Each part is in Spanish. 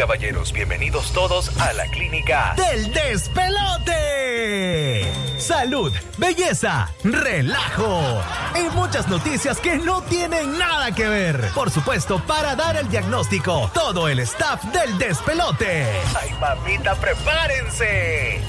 caballeros, bienvenidos todos a la clínica del despelote. Salud, belleza, relajo y muchas noticias que no tienen nada que ver. Por supuesto, para dar el diagnóstico, todo el staff del despelote. Ay, mamita, prepárense.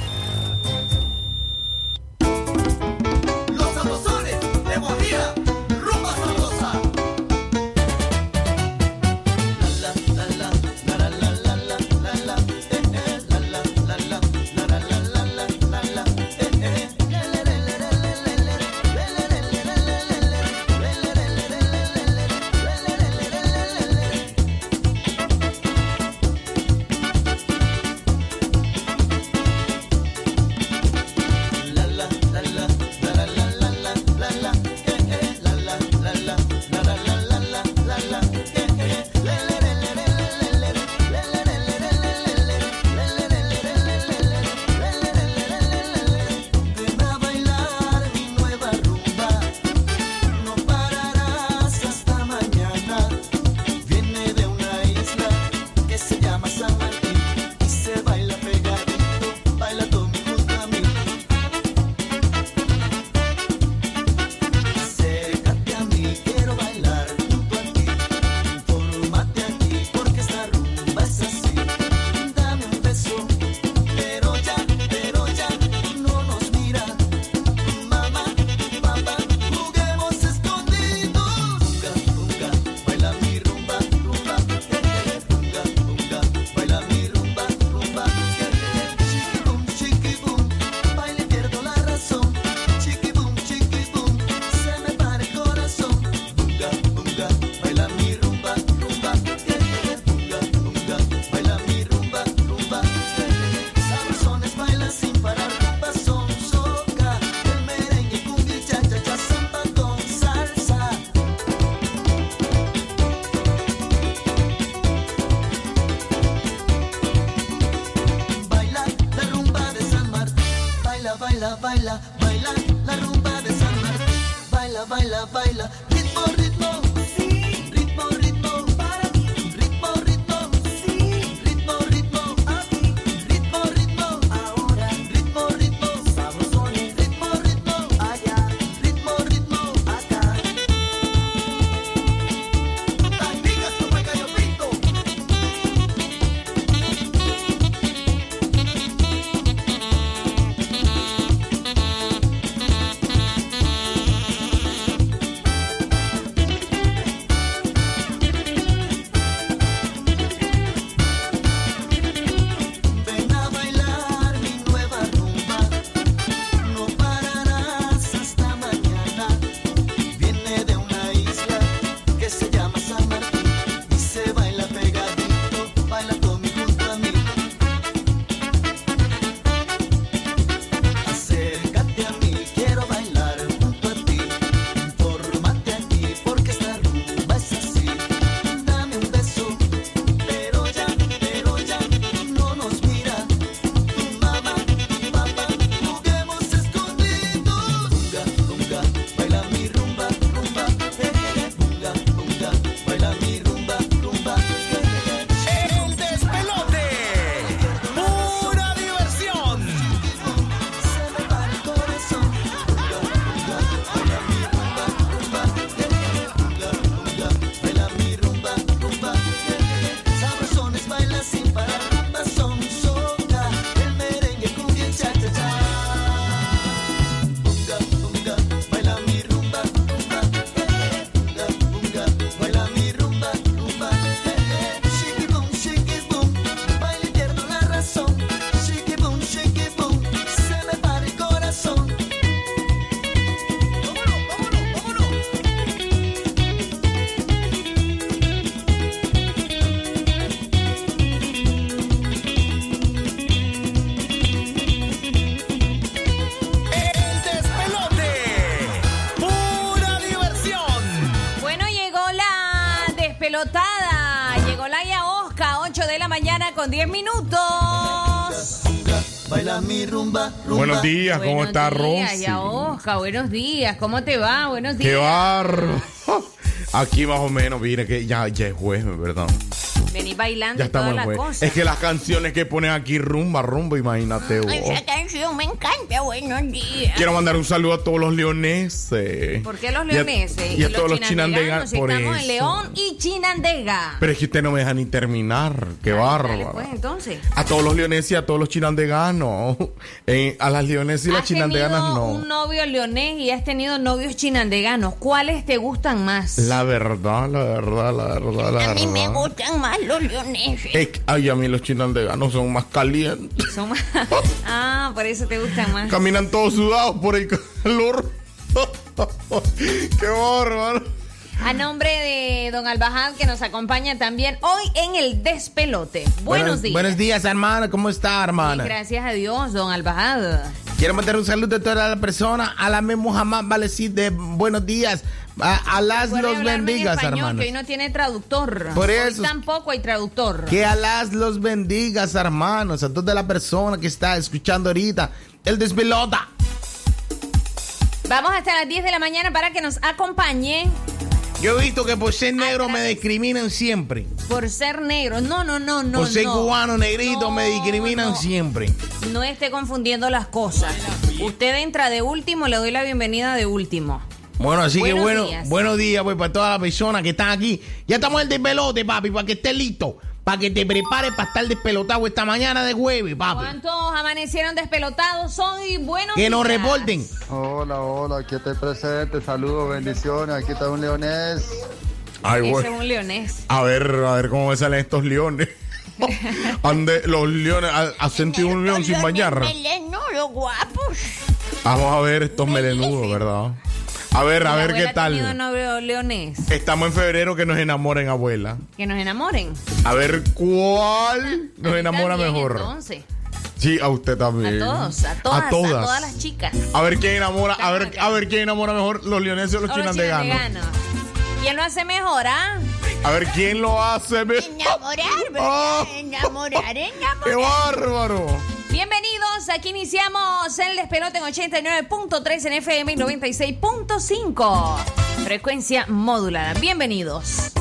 Buenos días, ¿cómo está Rosy? buenos días, ¿cómo te va? Buenos días. Qué barro. Aquí más o menos, mire que ya, ya es jueves, ¿verdad? Vení bailando y toda la cosa. Es que las canciones que ponen aquí, rumba, rumba, imagínate vos. Esa canción me encanta, buenos días. Quiero mandar un saludo a todos los leoneses. ¿Por qué los leoneses? Y a, todos los chinandeganos. Por estamos en León y Chinandega. Pero es que usted no me deja ni terminar. Qué bárbaro. pues entonces. A todos los leoneses y a todos los chinandeganos. Eh, a las leonesas y las chinandeganas no. un novio leonés y has tenido novios chinandeganos. ¿Cuáles te gustan más? La verdad, la verdad, la verdad, la verdad. A mí me gustan más los leoneses. ay, a mí los chinandeganos son más calientes. Son más... ah, por eso te gustan más. Caminan todos sudados por el calor. Qué bárbaro. A nombre de don Albajad, que nos acompaña también hoy en el despelote. Buenos, días. Buenos días, hermana. ¿Cómo está, hermana? gracias a Dios, don Albajad. Quiero mandar un saludo a toda la persona. A la misma jamás vale decir de buenos días. A, las los bendigas, hermano. Que hoy no tiene traductor. Por eso. Hoy tampoco hay traductor. Que a las los bendigas, hermanos. A toda la persona que está escuchando ahorita el despelota. Vamos hasta las 10 de la mañana para que nos acompañe yo he visto que por ser negro me discriminan siempre. Por ser negro. No, no, no, no. Por ser cubano, negrito, me discriminan siempre. No esté confundiendo las cosas. Usted entra de último, le doy la bienvenida de último. Bueno, así que bueno, buenos días pues para todas las personas que están aquí. Ya estamos en el despelote, papi, para que esté listo para que te prepares para estar despelotado esta mañana de jueves, papi. ¿Cuántos amanecieron despelotados hoy? Buenos Que nos reporten. Hola, hola, aquí estoy presente. Saludos, bendiciones. Aquí está un leonés. Ay, Ese es un leonés. A ver, a ver cómo me salen estos leones. Ande, los leones, ¿ha, sentido un león sin bañar? Melenudos, guapos. Vamos a ver estos melenudos, ¿verdad? A ver, a ver qué tal. novio leonés. Estamos en febrero que nos enamoren, abuela. Que nos enamoren. A ver cuál nos enamora mejor. Entonces. Sí, a usted también. A todos, a todas, a todas, a todas las chicas. A ver quién enamora, a ver, a ver quién enamora mejor, los leoneses o los chinandeganos. ¿Quién lo hace mejor, ah? A ver quién lo hace mejor. Enamorar, ¿verdad? Enamorar, enamorar. ¡Qué bárbaro! Bienvenidos, aquí iniciamos el despelote en 89.3 en FM y 96.5. Frecuencia modulada. Bienvenidos.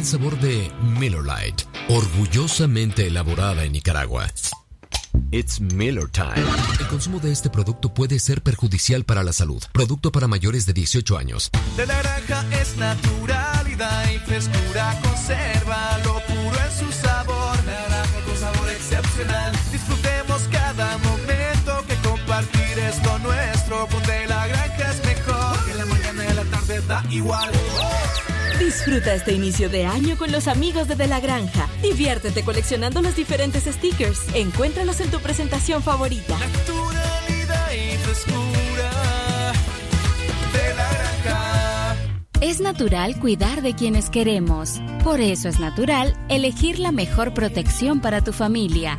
Gran sabor de Miller Lite, orgullosamente elaborada en Nicaragua. It's Miller Time. El consumo de este producto puede ser perjudicial para la salud. Producto para mayores de 18 años. De naranja es naturalidad y frescura. Conserva lo puro en su sabor. Naranja con sabor excepcional. Disfrutemos cada momento que compartir es lo nuestro. Ponte la granja es mejor. Que la mañana y la tarde da igual. Disfruta este inicio de año con los amigos de De La Granja. Diviértete coleccionando los diferentes stickers. Encuéntralos en tu presentación favorita. Naturalidad y frescura. De la granja. Es natural cuidar de quienes queremos. Por eso es natural elegir la mejor protección para tu familia.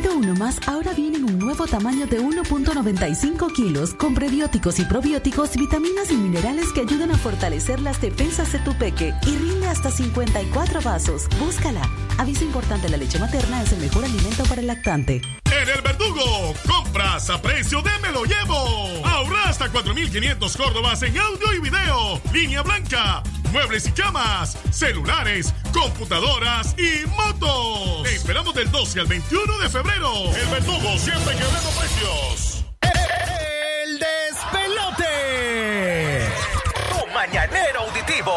Nido Uno Más ahora viene en un nuevo tamaño de 1.95 kilos con prebióticos y probióticos, vitaminas y minerales que ayudan a fortalecer las defensas de tu peque y rinde hasta 54 vasos. Búscala. Aviso importante, la leche materna es el mejor alimento para el lactante. En el Verdugo, compras a precio de Me lo llevo. Ahorra hasta 4.500 córdobas en audio y video. Línea blanca, muebles y camas, celulares, computadoras y motos. Esperamos del 12 al 21 de febrero. El Verdugo siempre quebrando precios. El despelote. Tu mañanero auditivo.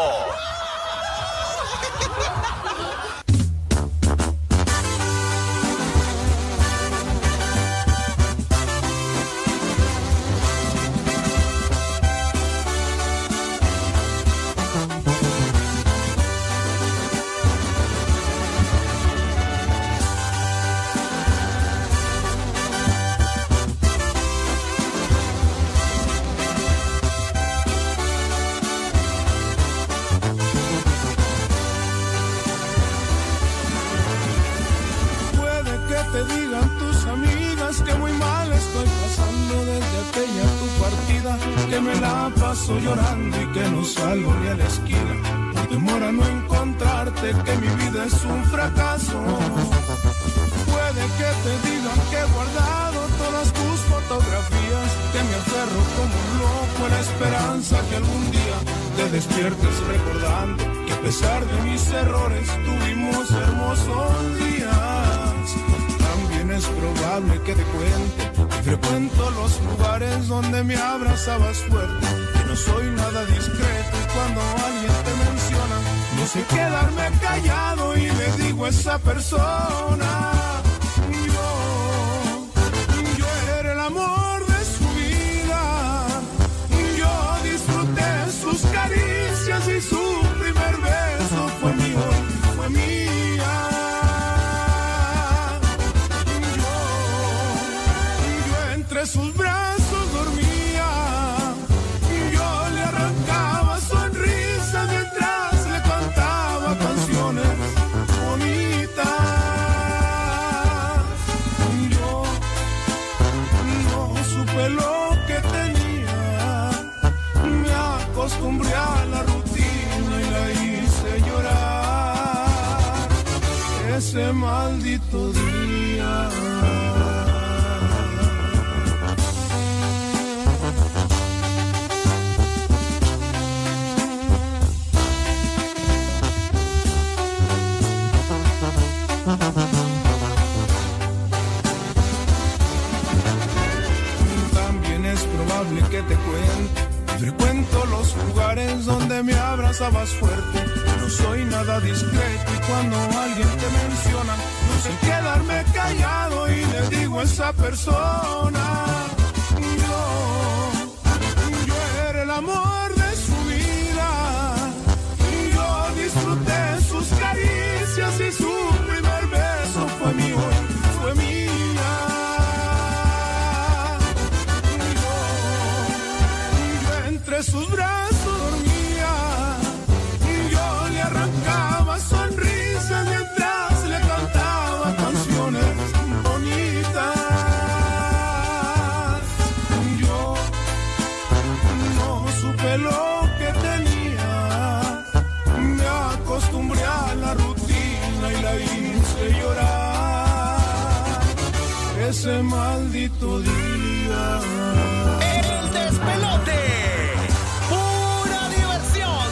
Salgo a la esquina. Por temor no encontrarte, que mi vida es un fracaso. Puede que te digan que he guardado todas tus fotografías, que me aferro como un loco a la esperanza que algún día te despiertes recordando que a pesar de mis errores tuvimos hermosos días. También es probable que te cuente frecuento los lugares donde me abrazabas fuerte, soy nada discreto y cuando alguien te menciona, no sé quedarme callado y le digo a esa persona. Ese maldito día. También es probable que te cuente. Frecuento los lugares donde me abrazabas fuerte. Soy nada discreto y cuando alguien te menciona, no sé quedarme callado y le digo a esa persona. Yo, yo era el amor Ese maldito día. El despelote. Pura diversión.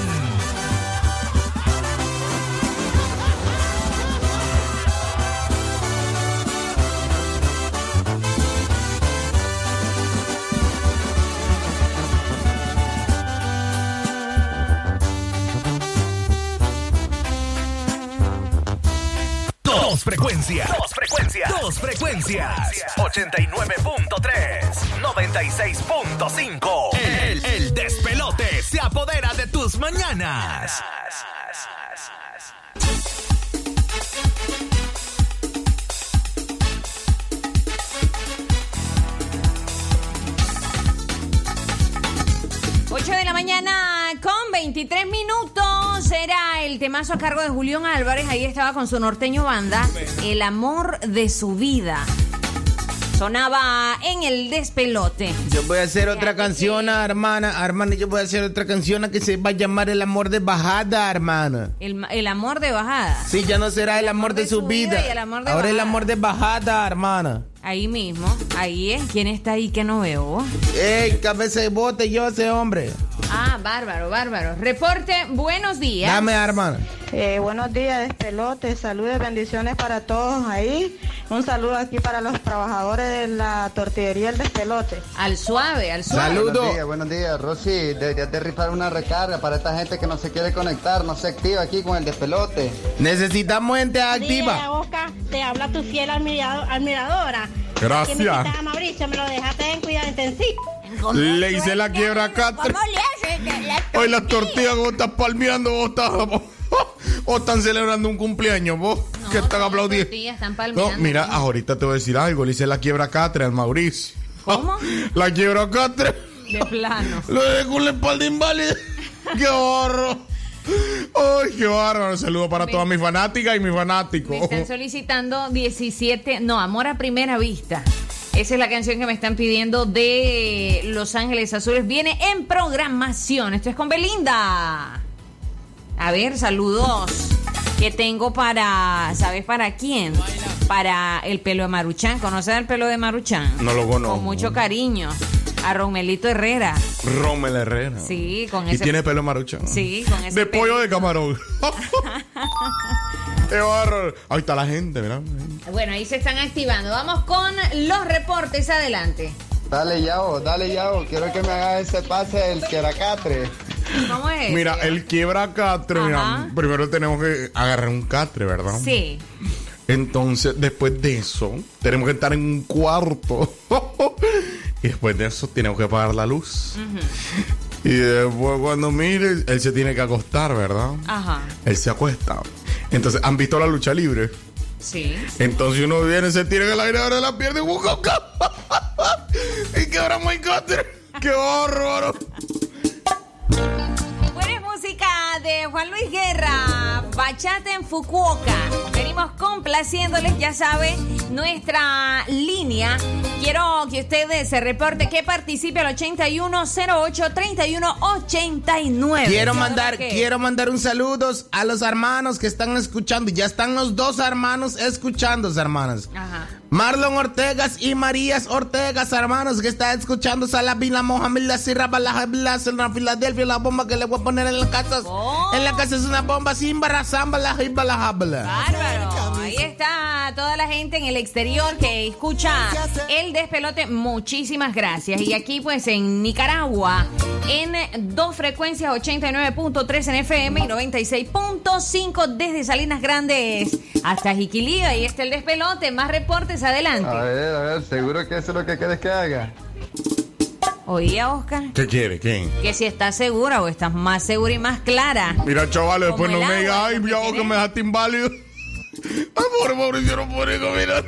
Dos frecuencias. Dos frecuencias. Dos frecuencias. 89.3. 96.5. El, el despelote se apodera de tus mañanas. Ocho de la mañana con 23 minutos. Era el temazo a cargo de Julián Álvarez. Ahí estaba con su norteño banda. El amor de su vida. Sonaba en el despelote. Yo voy a hacer otra canción, hermana. Hermana, yo voy a hacer otra canción que se va a llamar El amor de bajada, hermana. El, el amor de bajada. Sí, ya no será el, amor, de, su vida. y el amor de Ahora el bajada. amor de bajada, hermana. Ahí mismo. Ahí es. ¿Quién está ahí que no veo? Ey, cabeza de bote, yo ese hombre. Ah, bárbaro, bárbaro. Reporte, buenos días. Dame, hermana. Eh, buenos días, despelote. Saludos, bendiciones para todos ahí. Un saludo aquí para los trabajadores de la tortillería El Despelote. Al suave, al Buenos días, buenos días. Rosy, deberías de rifar una recarga para esta gente que no se quiere conectar, no se activa aquí con el despelote. Necesitamos gente activa. Día, Oscar, te habla tu fiel admirado- admiradora. Gracias. Que necesitas a Mauricio, me lo dejaste en cuidado intensivo. Le hice la quiebra acá. Hoy las tortillas vos estás palmeando, vos estás. O están celebrando un cumpleaños, vos que están aplaudiendo. están No, mira, ahorita te voy a decir algo. Le hice la quiebra catre al Mauricio. ¿Cómo? La quiebra catre. De plano. Lo dejé con la espalda inválida. ¡Qué horror! ¡Ay, qué bárbaro! Saludo para todas mis fanáticas y mis fanáticos. Me están solicitando 17, no, Amor a Primera Vista. Esa es la canción que me están pidiendo de Los Ángeles Azules. Viene en programación. Esto es con Belinda. A ver, saludos. Que tengo para, ¿sabes para quién? Para el pelo de Maruchan. ¿Conoces el pelo de Maruchan? No lo conozco. Con mucho cariño. A Romelito Herrera. Rommel Herrera. Sí, con Y ese. tiene pelo maruchan. Sí, con ese De pelo. pollo de camarón. ¡Qué bárbaro! Ahí está la gente, ¿verdad? Bueno, ahí se están activando. Vamos con los reportes. Adelante. Dale, Yao, dale, Yao. Quiero que me hagas ese pase del queracatre. ¿Cómo es? Mira, el quiebra catre, mira, primero tenemos que agarrar un catre, ¿verdad? Sí. Entonces, después de eso, tenemos que estar en un cuarto. y después de eso, tenemos que apagar la luz. Y después, cuando mire, él se tiene que acostar, ¿verdad? Ajá. Él se acuesta. Entonces, ¿han visto la lucha libre? Sí. Entonces uno viene, se tira en el aire, abre la pierna y busca Y quebramos el catre. ¡Qué bárbaro! De Juan Luis Guerra, Bachata en Fukuoka. Venimos complaciéndoles, ya sabe, nuestra línea. Quiero que ustedes se reporte que participe al 8108-3189. Quiero ¿Sabe mandar, quiero mandar un saludo a los hermanos que están escuchando. Ya están los dos hermanos escuchando, hermanas. Ajá. Marlon Ortegas y Marías Ortegas, hermanos, que están escuchando Salavila, Mohamed, la Sierra, la Filadelfia, la bomba que le voy a poner en la En la casa es una bomba sin barrazamba, la bala, Bárbaro. Ahí está toda la gente en el exterior que escucha el despelote. Muchísimas gracias. Y aquí, pues, en Nicaragua, en dos frecuencias, 89.3 en FM y 96.5 desde Salinas Grandes hasta Jiquilía. Ahí está el despelote. Más reportes adelante. A ver, a ver, seguro que eso es lo que quieres que haga. Oía, Oscar, ¿Qué quiere? ¿Quién? que si estás segura o estás más segura y más clara. Mira, chavales, después no me digas, ay, ya que me dejaste inválido. Ay, pobre Mauricio, no puede mira.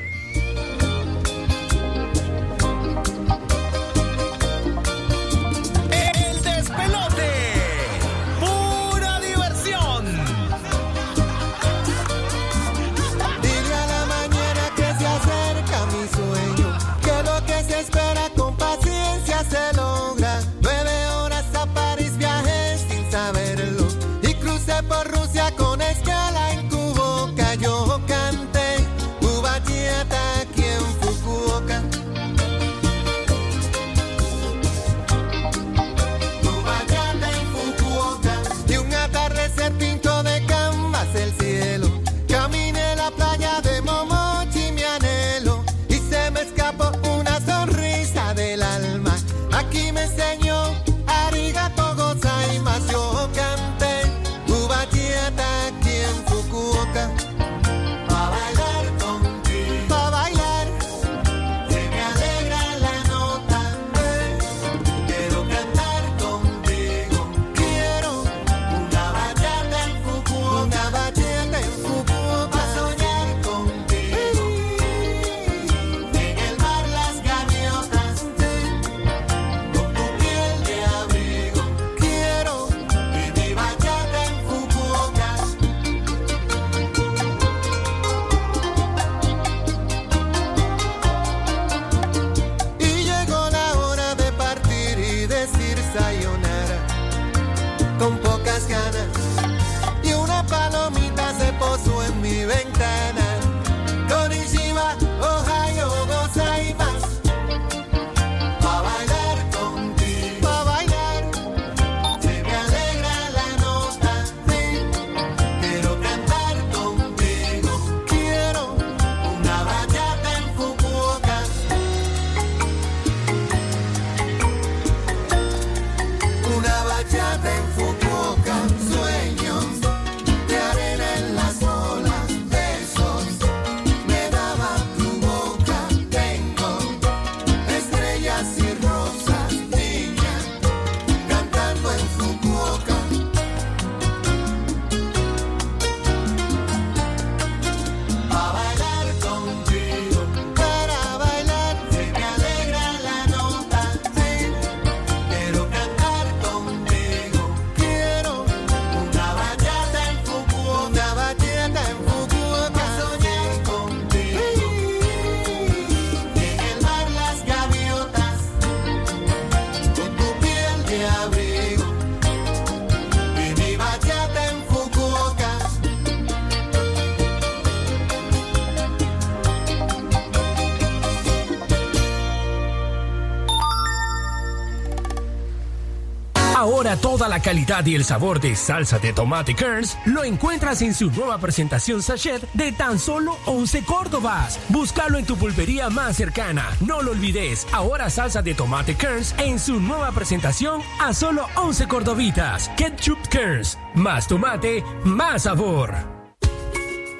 Calidad y el sabor de salsa de tomate Kerns lo encuentras en su nueva presentación sachet de tan solo 11 Córdobas. Búscalo en tu pulpería más cercana. No lo olvides, ahora salsa de tomate Kerns en su nueva presentación a solo 11 cordobitas. Ketchup Kerns, más tomate, más sabor.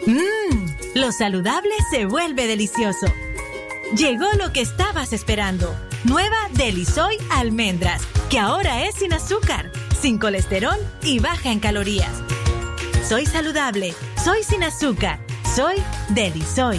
Mmm, lo saludable se vuelve delicioso. Llegó lo que estabas esperando. Nueva Delisoy Almendras, que ahora es sin azúcar, sin colesterol y baja en calorías. Soy saludable, soy sin azúcar, soy Delisoy.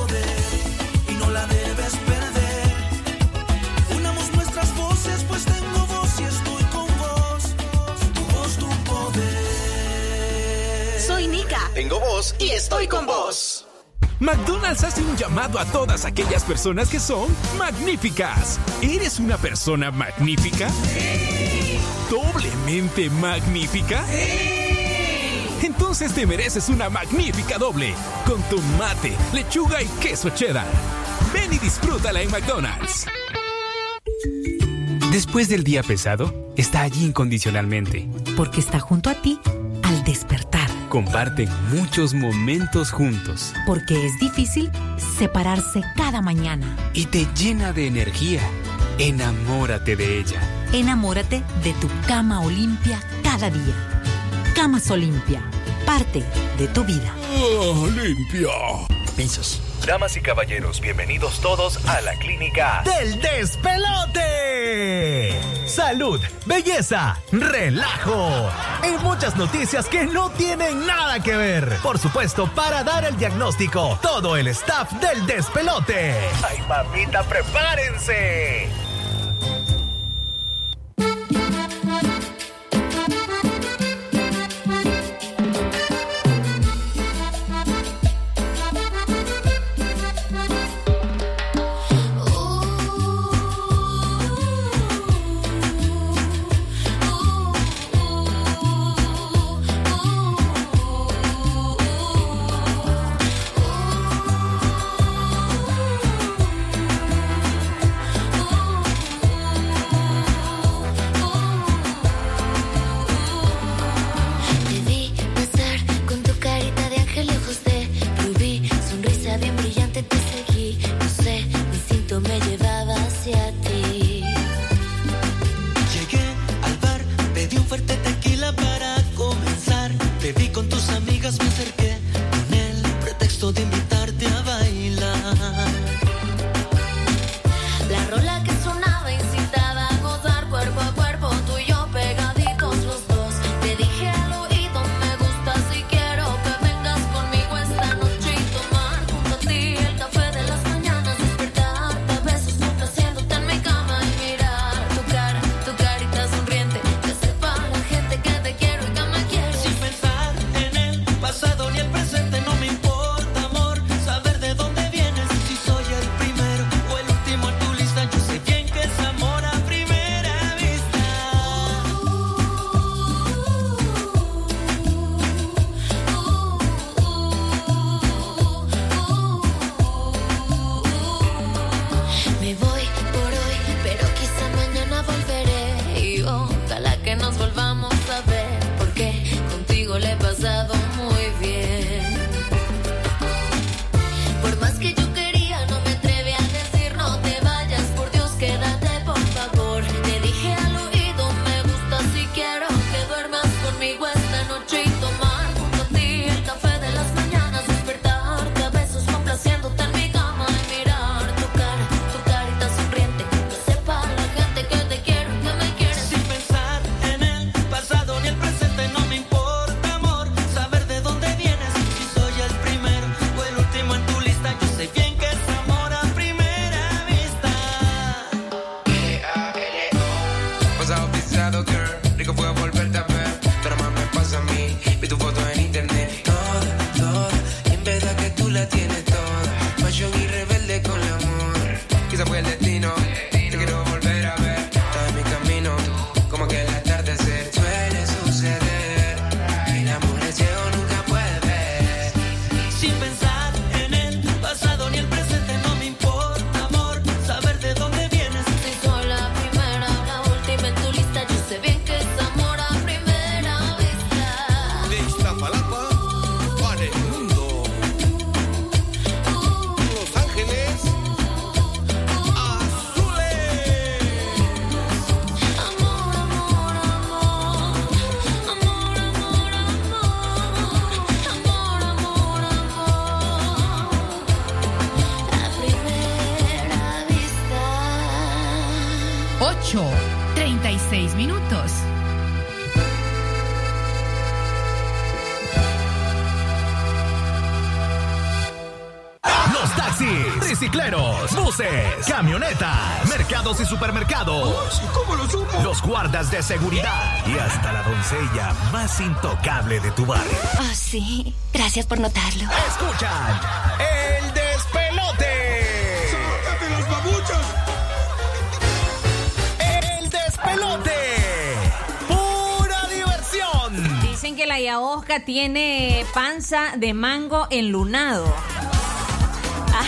y estoy con vos. Tu voz, tu poder. Soy Nika. Tengo voz y estoy con vos. McDonald's hace un llamado a todas aquellas personas que son magníficas. ¿Eres una persona magnífica? ¿Doblemente magnífica? Entonces te mereces una magnífica doble con tomate, lechuga y queso cheddar. Ven y disfrútala en McDonald's. Después del día pesado, está allí incondicionalmente. Porque está junto a ti al despertar. Comparten muchos momentos juntos. Porque es difícil separarse cada mañana. Y te llena de energía. Enamórate de ella. Enamórate de tu cama Olimpia cada día. Camas Olimpia, parte de tu vida. limpia. Pisos. Damas y caballeros, bienvenidos todos a la clínica del despelote. Salud, belleza, relajo y muchas noticias que no tienen nada que ver. Por supuesto, para dar el diagnóstico, todo el staff del despelote. Ay, mamita, prepárense. Me voy por hoy, pero quizá mañana volveré. Y ojalá que nos volvamos buses, camionetas, mercados y supermercados. ¿Cómo lo supo? Los guardas de seguridad y hasta la doncella más intocable de tu barrio. Oh, sí. Gracias por notarlo. Escuchan el despelote. ¡Sácate las babuchas! El despelote. Pura diversión. Dicen que la yaosca tiene panza de mango enlunado.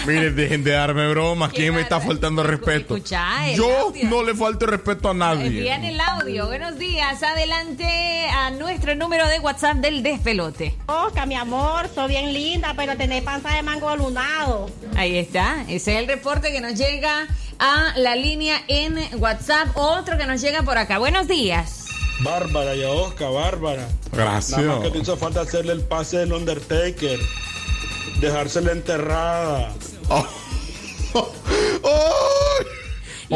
Miren, dejen de darme bromas. ¿Quién me está faltando respeto? Escucha, el Yo audio. no le falto respeto a nadie. Envían el audio. Buenos días. Adelante a nuestro número de WhatsApp del despelote. Oscar, mi amor, soy bien linda, pero tenés panza de mango lunado. Ahí está. Ese es el reporte que nos llega a la línea en WhatsApp. Otro que nos llega por acá. Buenos días. Bárbara, ya Oscar, Bárbara. Gracias. Nada más que te hizo falta hacerle el pase del Undertaker. Dejársela enterrada.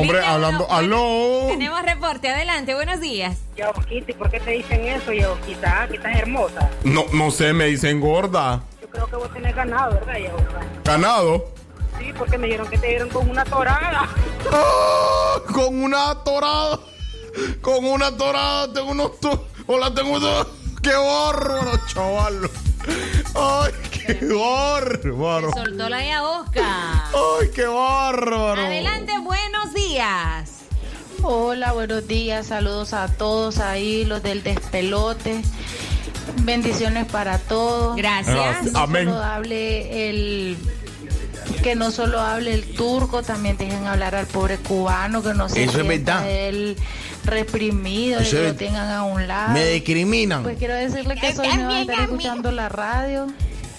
Hombre, hablando. ¡Aló! Tenemos reporte. Adelante. Buenos días. Yaosquita, ¿y por qué te dicen eso, Yaosquita? Que estás hermosa. No, no sé, me dicen gorda. Yo creo que vos tenés ganado, ¿verdad, Yaosca? ¿Ganado? Sí, porque me dijeron que te dieron con una torada. ¡Ah! Con una torada. Con una torada tengo unos. to- Hola, tengo unos. ¡Qué bárbaro, chaval! ¡Ay, qué bárbaro! Soltó la yaosca. ¡Ay, qué bárbaro! Adelante. Buenos días. Hola, buenos días, saludos a todos ahí, los del despelote. Bendiciones para todos. Gracias. Gracias. No Amén. solo hable el que no solo hable el turco, también dejen hablar al pobre cubano, que no se Eso es sienta verdad. él reprimido Eso y que es- lo tengan a un lado. Me discriminan. Pues quiero decirle que soy nueva de estar escuchando la radio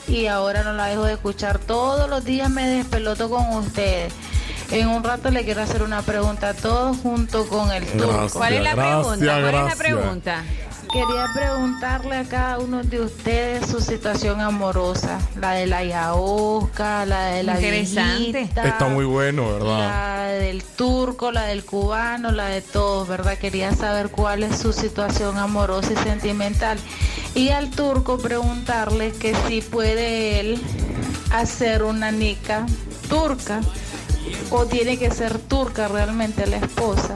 y ahora no la dejo de escuchar. Todos los días me despeloto con ustedes. En un rato le quiero hacer una pregunta a todos junto con el turco. Gracias, ¿Cuál es la gracias, pregunta? ¿Cuál es la gracias. pregunta? Quería preguntarle a cada uno de ustedes su situación amorosa, la de la yaosca, la de la Interesante. viejita, Está muy bueno, ¿verdad? la del turco, la del cubano, la de todos, ¿verdad? Quería saber cuál es su situación amorosa y sentimental. Y al turco preguntarle que si puede él hacer una nica turca o tiene que ser turca realmente la esposa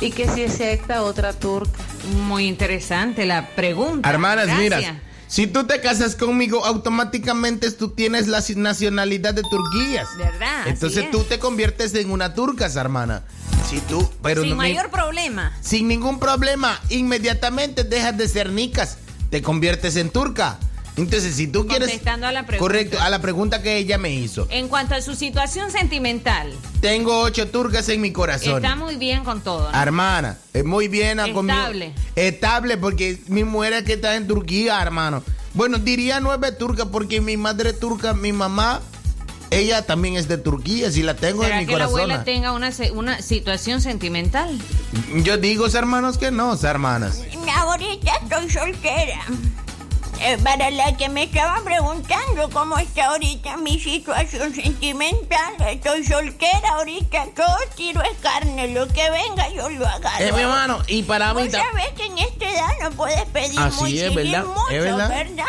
y que si acepta otra turca. Muy interesante la pregunta. Hermanas, Gracias. mira, si tú te casas conmigo, automáticamente tú tienes la nacionalidad de Turquía. ¿Verdad? Entonces es. tú te conviertes en una turca, hermana. Si tú, pero Sin no me- mayor problema. sin ningún problema, inmediatamente dejas de ser nicas, te conviertes en turca. Entonces, si tú quieres... Contestando a la pregunta. Correcto, a la pregunta que ella me hizo. En cuanto a su situación sentimental, Tengo ocho turcas en mi corazón. está muy bien con todo. ¿no? Hermana, es muy bien a conmigo. Estable. Estable, porque mi mujer es que está en Turquía, hermano. Bueno, diría nueve turcas, porque mi madre es turca, mi mamá, ella también es de Turquía, si la tengo en ¿Será mi que la corazón. abuela tenga una, una situación sentimental? Yo digo, hermanos, que no, hermanas. Ahorita estoy soltera. Eh, para la que me estaban preguntando cómo está ahorita mi situación sentimental, estoy soltera ahorita, todo tiro es carne, lo que venga yo lo agarro. Eh, mi hermano, y para mí sabés que en esta edad no puedes pedir Así muy, es, ¿verdad? mucho, Es verdad. ¿verdad?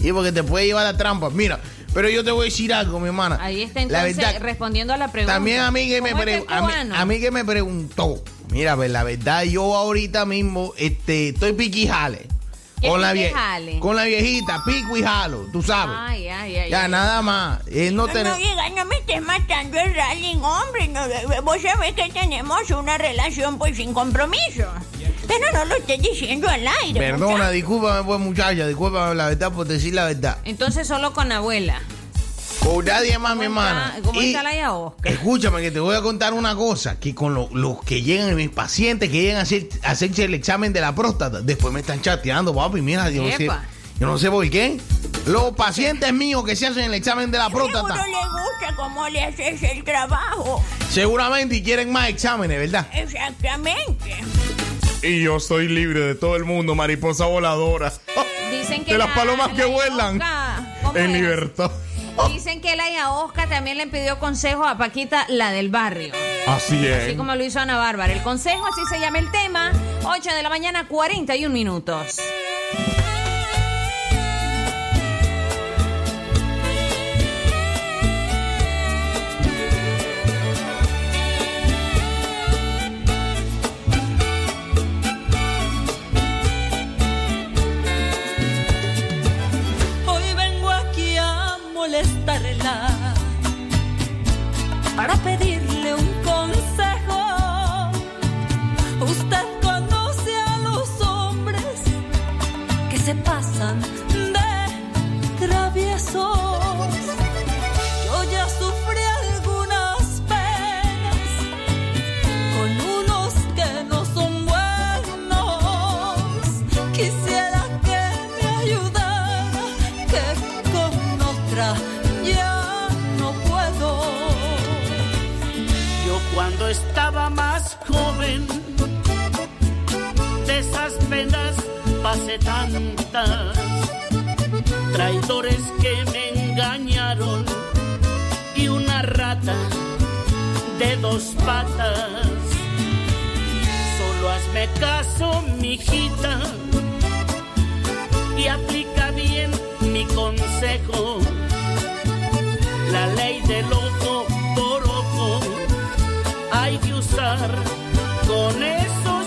Y porque te puede llevar la trampa. Mira, pero yo te voy a decir algo, mi hermana. Ahí está La entonces verdad, respondiendo a la pregunta. También a mí que me, ¿Cómo es pre- mí, a mí que me preguntó. Mira, pues la verdad, yo ahorita mismo este, estoy piquijale. ¿Qué Con la, vie- piquijale? con la viejita, pico y jalo, tú sabes. Ay, ay, ay. ya ay. nada más. Eh, no No, tener- no, diga, no me estés matando el rally, hombre. No, eh, vos sabés que tenemos una relación pues sin compromiso. Pero no lo estés diciendo al aire. Perdona, discúlpame, pues muchacha, discúlpame la verdad por decir la verdad. Entonces solo con abuela. Con nadie más, mi hermana. ¿Cómo Y- está la ya Oscar? Escúchame que te voy a contar una cosa, que con lo- los que llegan, mis pacientes que llegan a, hacer, a hacerse el examen de la próstata, después me están chateando, papi, mira, yo no sé, yo no sé por qué. Los pacientes míos que se hacen el examen de la Seguro próstata, le gusta cómo le haces el trabajo. seguramente quieren más exámenes, ¿verdad? Exactamente. Y yo soy libre de todo el mundo, mariposa voladora. Dicen que De las la- palomas que la vuelan. Yaosca- ¿cómo En es? libertad. Dicen que la Yaosca también le pidió consejo a Paquita, la del barrio. Así es. Así como lo hizo Ana Bárbara. El consejo, así se llama el tema. 8 de la mañana, 41 minutos. Para pedirle un consejo. Usted conoce a los hombres que se pasan de traviesos. Yo ya sufrí algunas penas con unos que no son buenos. Quisiera que me ayudara, que con otra estaba más joven, de esas penas pasé tantas, traidores que me engañaron y una rata de dos patas. Solo hazme caso, mijita, y aplica bien mi consejo. La ley del ojo hay que usar. Con esos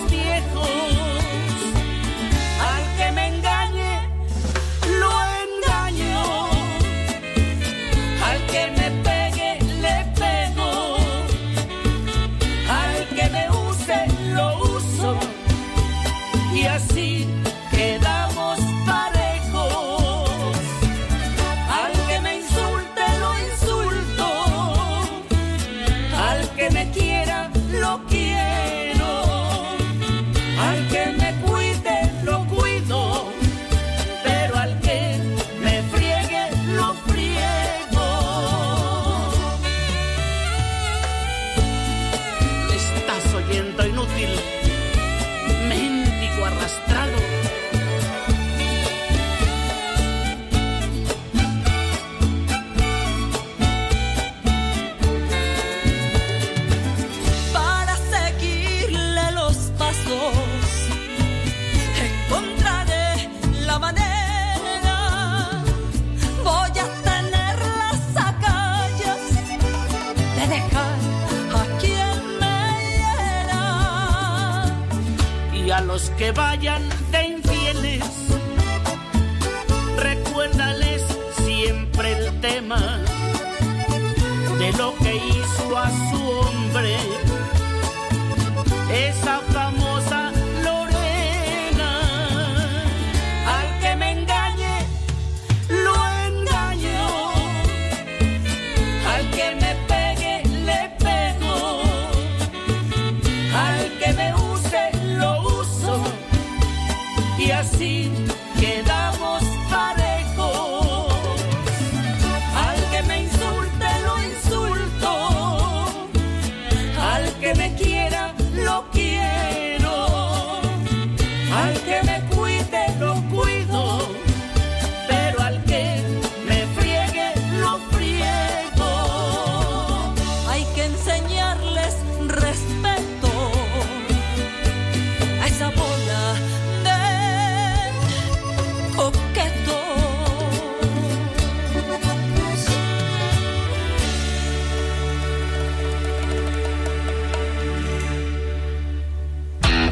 a los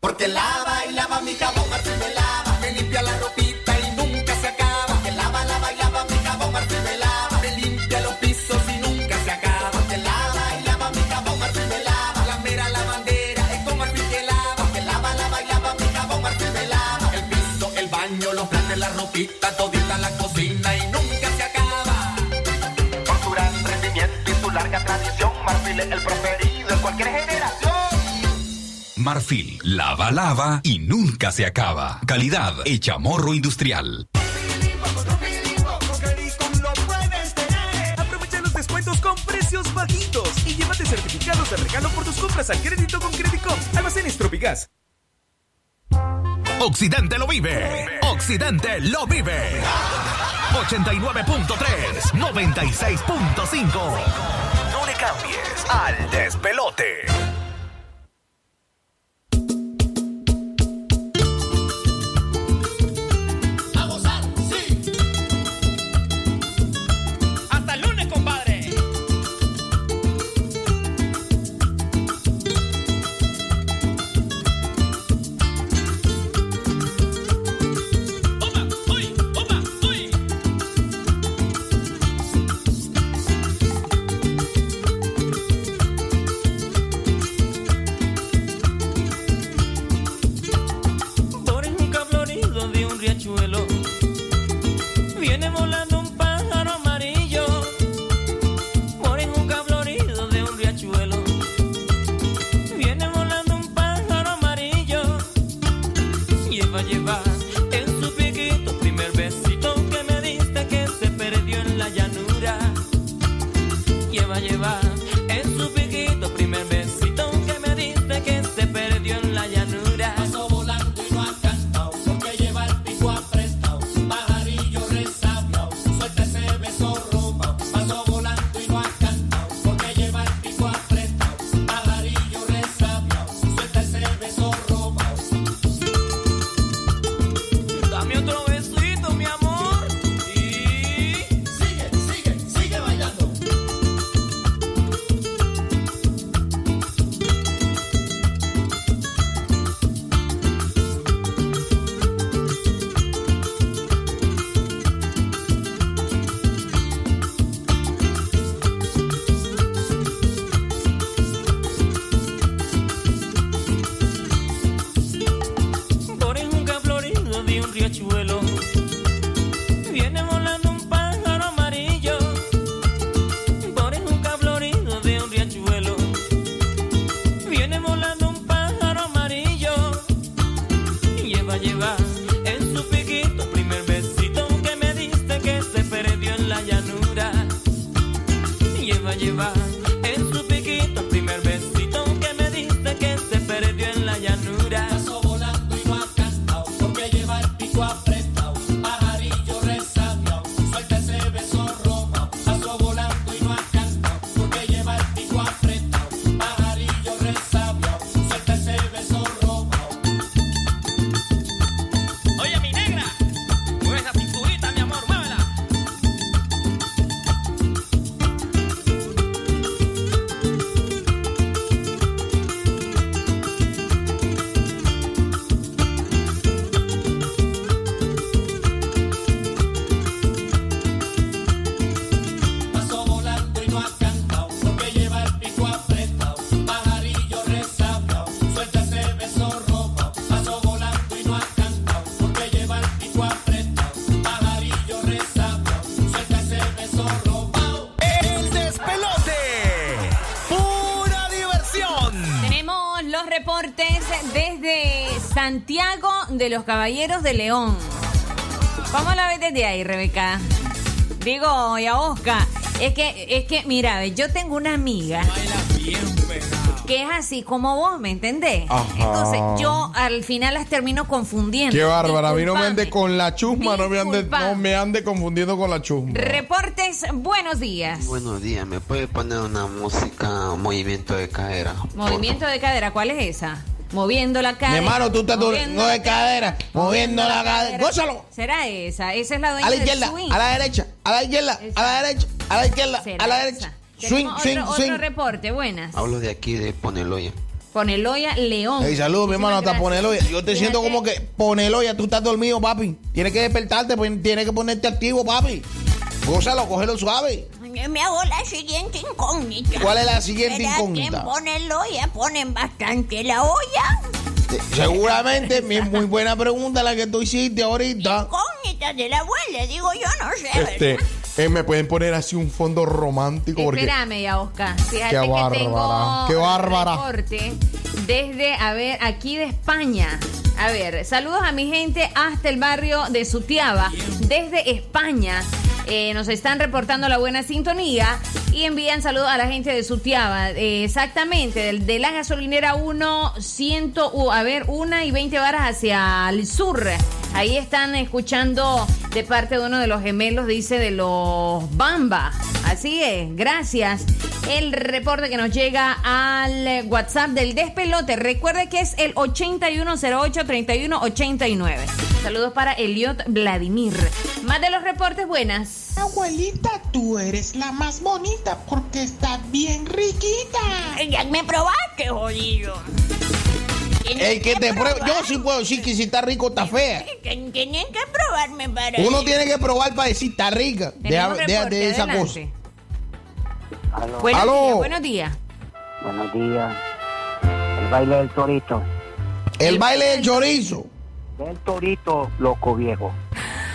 Porque lava y lava mi jabón, así me lava, me limpia la ropilla. marfil. Lava, lava y nunca se acaba. Calidad hecha morro industrial. bajitos y llévate certificados de regalo por tus compras al crédito con Credicom. Almacenes Tropigas. Occidente lo vive. Occidente lo vive. 89.3, 96.5. No le cambies al despelote. Santiago de los Caballeros de León. ¿Cómo la ves desde ahí, Rebeca? Digo, y a Oscar. Es que, es que, mira, ve, yo tengo una amiga que es así como vos, ¿me entendés? Ajá. Entonces, yo al final las termino confundiendo. Qué bárbara, a mí no me ande con la chusma, no me ande, no me ande confundiendo con la chusma. Reportes, buenos días. Buenos días, ¿me puede poner una música, movimiento de cadera? Movimiento de cadera, ¿cuál es esa? Moviendo la Mi cadera. hermano, tú estás moviendo de cadera, moviendo la cadera. ¡Gózalo! ¿Será esa? Esa es la dueña A la del izquierda, swing. a la derecha, a la izquierda, a la derecha, a la izquierda, ¿Será a la derecha. Swing, swing, otro, swing. otro reporte, buenas. Hablo de aquí, de Poneloya. Poneloya León. Hey, saludos, mi hermano, hasta Muchísimas ponelo. gracias. Yo te siento como que ponelo ya, tú estás dormido, papi. Tienes que despertarte, pues, tienes que ponerte activo, papi. Gózalo, cógelo suave. Me hago la siguiente incógnita. ¿Cuál es la siguiente ¿Será incógnita? que en Poneloya ponen bastante la olla? Seguramente, mi- muy buena pregunta la que tú hiciste ahorita. Incógnita de la abuela, digo yo, no sé. Este, eh, me pueden poner así un fondo romántico porque Espérame ya, Oscar. Fíjate Qué que bárbara, tengo qué bárbara. desde, a ver, aquí de España. A ver, saludos a mi gente hasta el barrio de Sutiaba, desde España. Eh, nos están reportando la buena sintonía y envían saludos a la gente de Sutiaba. Eh, exactamente, del- de, la gasolinera 1, 100, uh, a ver, 1 y 20 varas hacia el sur. Ahí están escuchando de parte de uno de los gemelos, dice, de los Bamba. Así es, gracias. El reporte que nos llega al WhatsApp del despelote. Recuerde que es el 8108-3189. Saludos para Eliot Vladimir. Más de los reportes buenas. Abuelita, tú eres la más bonita porque estás bien riquita. Ya me probaste, jodido. El que te prueba, yo sí puedo decir que si está rico está fea. Tenían que probarme para Uno eso. tiene que probar para decir está rica. Deja, deja de esa cosa. adelante. Buenos Aló. días, buenos días. Buenos días. El baile del torito. El baile del chorizo. Del torito, loco viejo.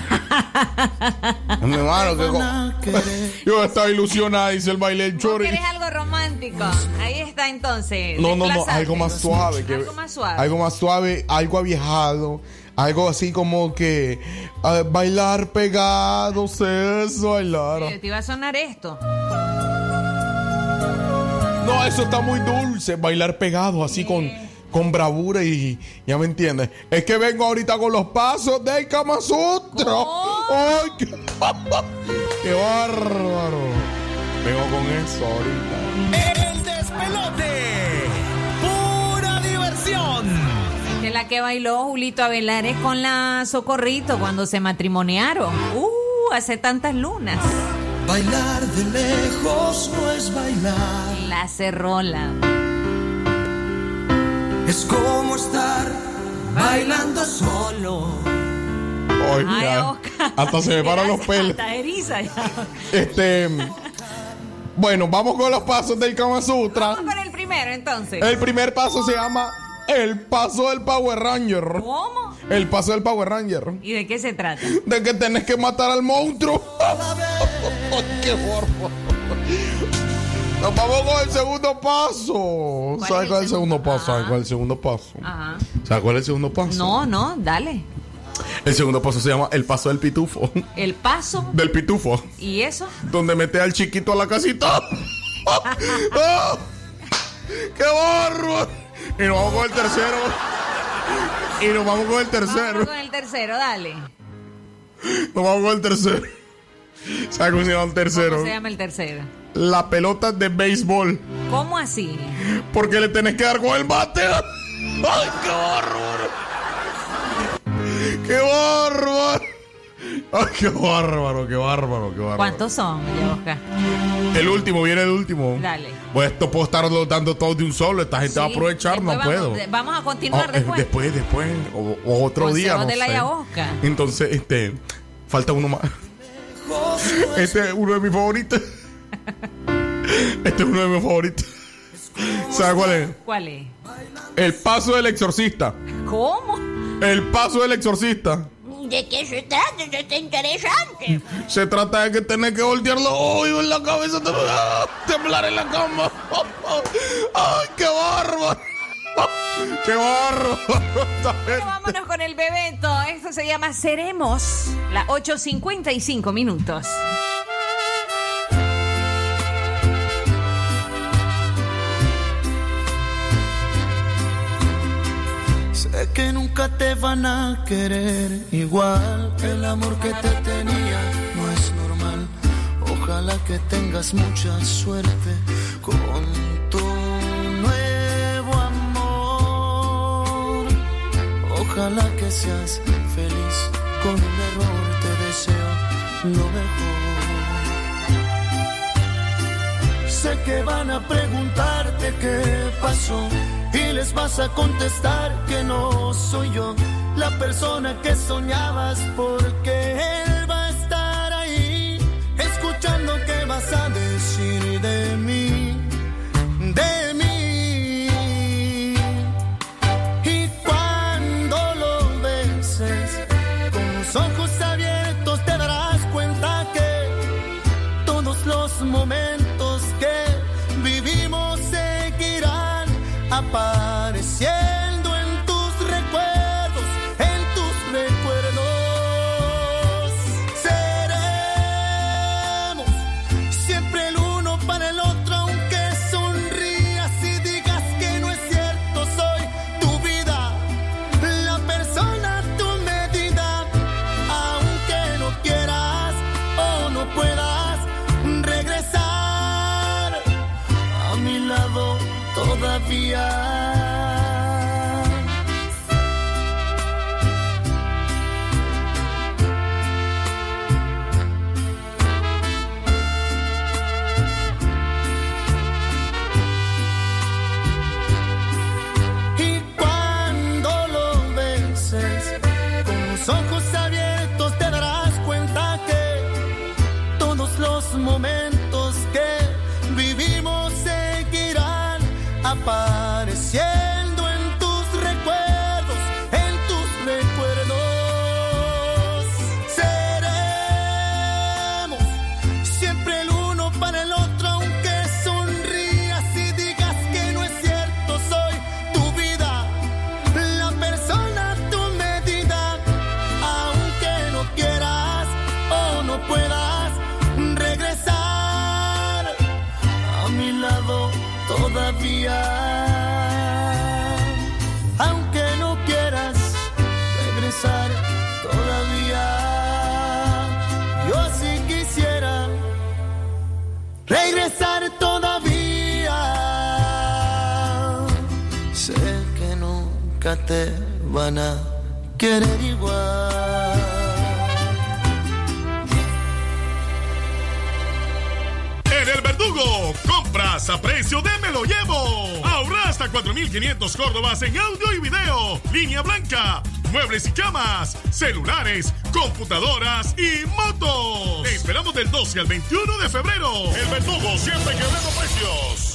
Mi hermano, que co- yo estaba ilusionada, dice el baile del ¿Vos chori. querés algo romántico? Ahí está entonces. No, no, no, algo más suave. Que, Algo más suave. Algo más suave, algo aviejado. Algo así como que ah, bailar pegados, eso, bailar. Eh, Te iba a sonar esto. No, eso está muy dulce, bailar pegados, así con, con bravura y ya me entiendes. Es que vengo ahorita con los pasos del Kama Sutra. ¡Ay, qué, qué bárbaro! Vengo con eso ahorita. El despelote. Pura diversión. De la que bailó Julito Avelares con la Socorrito cuando se matrimoniaron. Uh, hace tantas lunas. Bailar de lejos no es bailar. La cerrola. Es como estar bailando solo. Ya. Oscar. Hasta se me paran los pelos. Hasta eriza ya. Este. Bueno, vamos con los pasos del Kama Sutra. Vamos con el primero entonces. El primer paso se llama el paso del Power Ranger. ¿Cómo? El paso del Power Ranger. ¿Y de qué se trata? De que tenés que matar al monstruo. ¡Qué horror! Nos vamos con el segundo paso. ¿Cuál ¿Sabes es cuál es el segundo paso? ¿Sabes cuál es el segundo paso? Ajá. ¿Sabes cuál es el segundo paso? No, no, dale. El segundo paso se llama el paso del pitufo. El paso Del pitufo. y eso. Donde mete al chiquito a la casita. ¡Qué bárbaro! Y nos vamos con el tercero. Y nos vamos con el tercero. Vamos con el tercero, dale. Nos vamos con el tercero. ¿Sabes cómo se llama el tercero? ¿Cómo se llama el tercero? La pelota de béisbol. ¿Cómo así? Porque le tenés que dar con el bate. ¡Ay, qué bárbaro! ¡Qué bárbaro! ¡Ay, qué bárbaro, qué bárbaro, qué bárbaro! ¿Cuántos son, Oscar? El último, viene el último. Dale. Pues esto puedo estarlo dando todo de un solo. Esta gente va a aprovechar, no puedo. Vamos, a continuar Oh, eh, después. después, después. O, o otro día, no de la sé. Entonces, este, falta uno más. Este es uno de mis favoritos. Este es uno de mis favoritos. ¿Sabes cuál es? ¿Cuál es? El paso del exorcista. ¿Cómo? El paso del exorcista. ¿De qué se trata? Eso está interesante. Se trata de que tenés que voltear los en la cabeza, tem- temblar en la cama. ¡Ay, qué bárbaro! ¡Qué barro! Bueno, vámonos con el bebeto. Esto se llama Seremos. Las 8.55 minutos. Sé que nunca te van a querer igual. El amor que te tenía no es normal. Ojalá que tengas mucha suerte con tu nuevo amor. Ojalá que seas feliz con un error. Te deseo lo mejor. Sé que van a preguntarte qué pasó y les vas a contestar que no soy yo la persona que soñabas porque él va a estar ahí escuchando qué vas a decir apart. Apareciendo Línea blanca, muebles y camas, celulares, computadoras y motos. Te esperamos del 12 al 21 de febrero. El Verdugo siempre quebrando precios.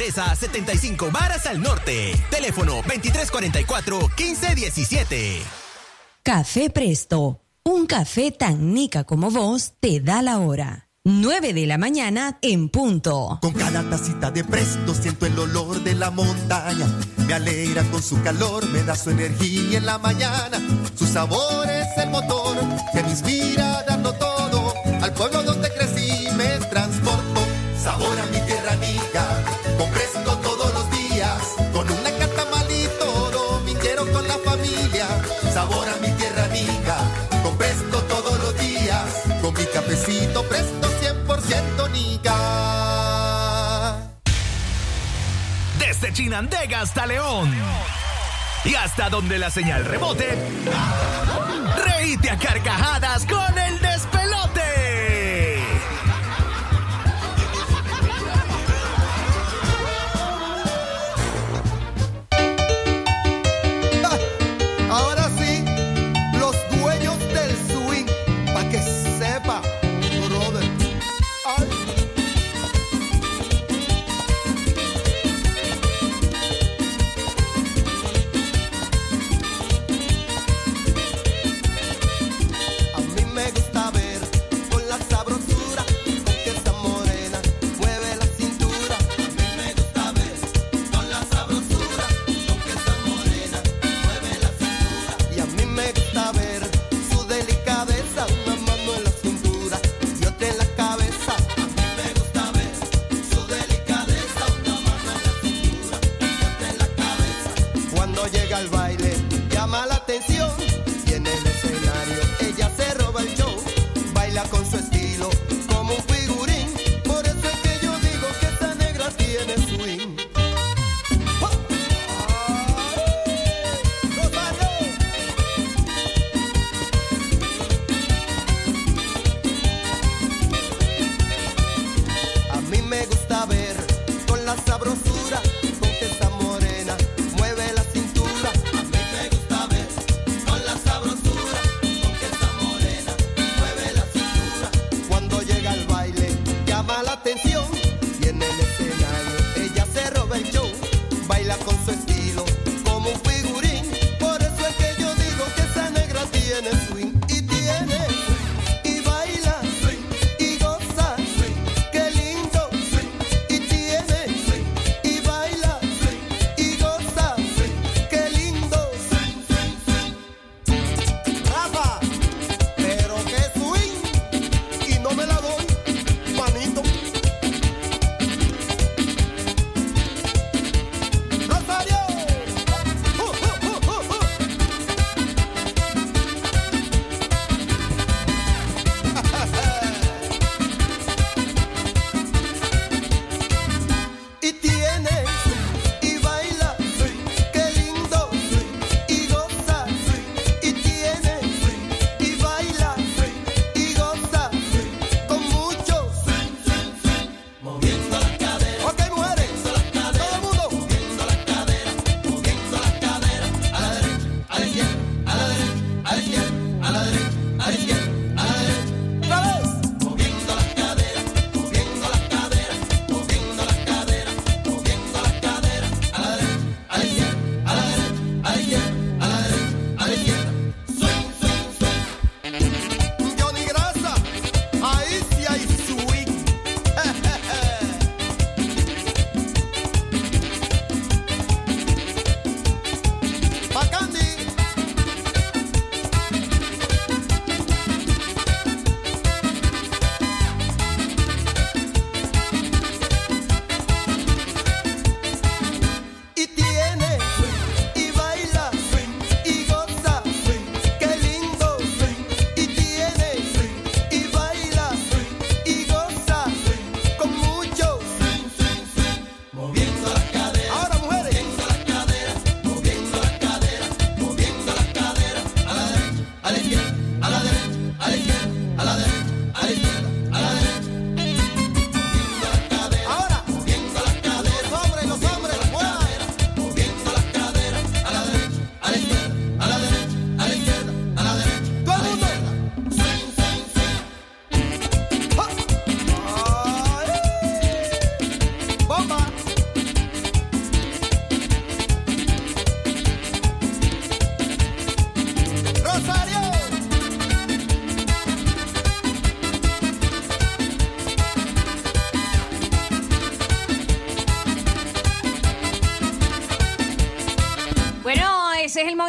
75 varas al norte. Teléfono 2344-1517. Café Presto, un café tan nica como vos te da la hora. 9 de la mañana en punto. Con cada tacita de presto siento el olor de la montaña. Me alegra con su calor, me da su energía en la mañana. Su sabor es el motor que me inspira dando todo. Al pueblo donde Chinandega hasta León. Y hasta donde la señal rebote. Reíte a carcajadas con el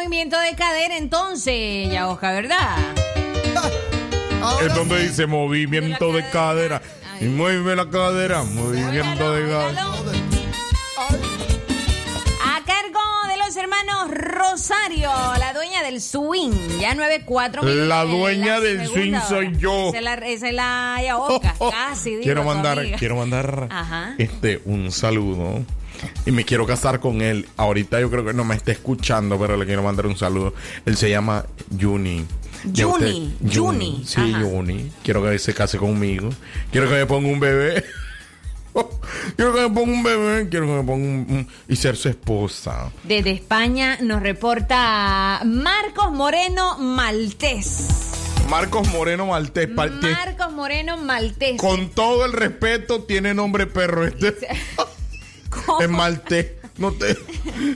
movimiento de cadera entonces, ya Oscar, ¿verdad? Es donde dice movimiento de cadera. Y mueve la cadera, movimiento de cadera. A cargo de los hermanos Rosario, la dueña del swing, ya 94 La minutos, dueña la del swing hora. soy yo. Esa es la, esa es la Yaoca, casi. digo, quiero mandar, quiero mandar Ajá. este un saludo. Me quiero casar con él. Ahorita yo creo que no me está escuchando, pero le quiero mandar un saludo. Él se llama Juni. Juni, Juni, Sí. Juni. Quiero que se case conmigo. Quiero que me ponga un bebé. quiero que me ponga un bebé. Quiero que me ponga un, un- y ser su esposa. Desde España nos reporta Marcos Moreno Maltés. Marcos Moreno Maltés. Marcos Moreno Maltés. Con todo el respeto, tiene nombre perro este. Es maltés. No te.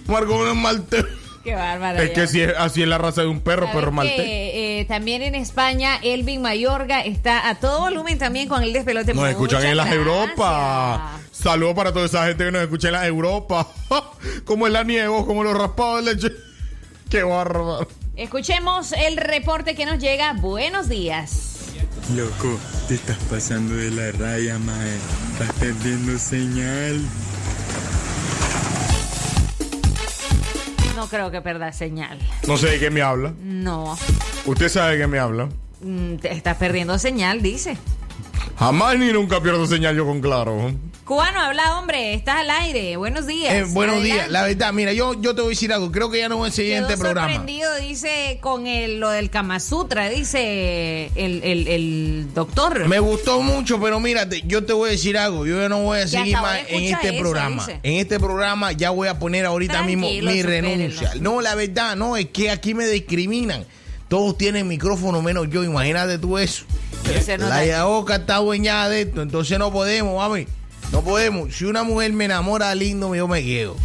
Marcos Moreno Maltés. Qué bárbaro. Es ya. que si es, así es la raza de un perro, ¿Sabes perro maltés. eh, también en España, Elvin Mayorga está a todo volumen también con el despelote. Nos escuchan en las. Europa. Saludos para toda esa gente que nos escucha en las Europa. como el aniego, como los raspados de leche. Qué bárbaro. Escuchemos el reporte que nos llega. Buenos días. Loco, te estás pasando de la raya, mae. Estás perdiendo señal. No creo que perda señal. No sé de qué me habla. No. Usted sabe de qué me habla. Mm, Te estás perdiendo señal, dice. Jamás ni nunca pierdo señal yo con claro. Cubano, habla, hombre. Estás al aire. Buenos días. Eh, buenos Adelante. días. La verdad, mira, yo, yo te voy a decir algo. Creo que ya no voy a seguir en este programa. sorprendido, dice, con el, lo del Kama Sutra, dice el, el, el doctor. Me gustó mucho, pero mírate, yo te voy a decir algo. Yo ya no voy a seguir más en este eso, programa. dice. En este programa ya voy a poner ahorita Tranquilo, mismo mi renuncia. No, la verdad, no, es que aquí me discriminan. Todos tienen micrófono menos yo, imagínate tú eso. La Yaoca está dueñada de esto, entonces no podemos, mami. No podemos. Si una mujer me enamora lindo, yo me quedo.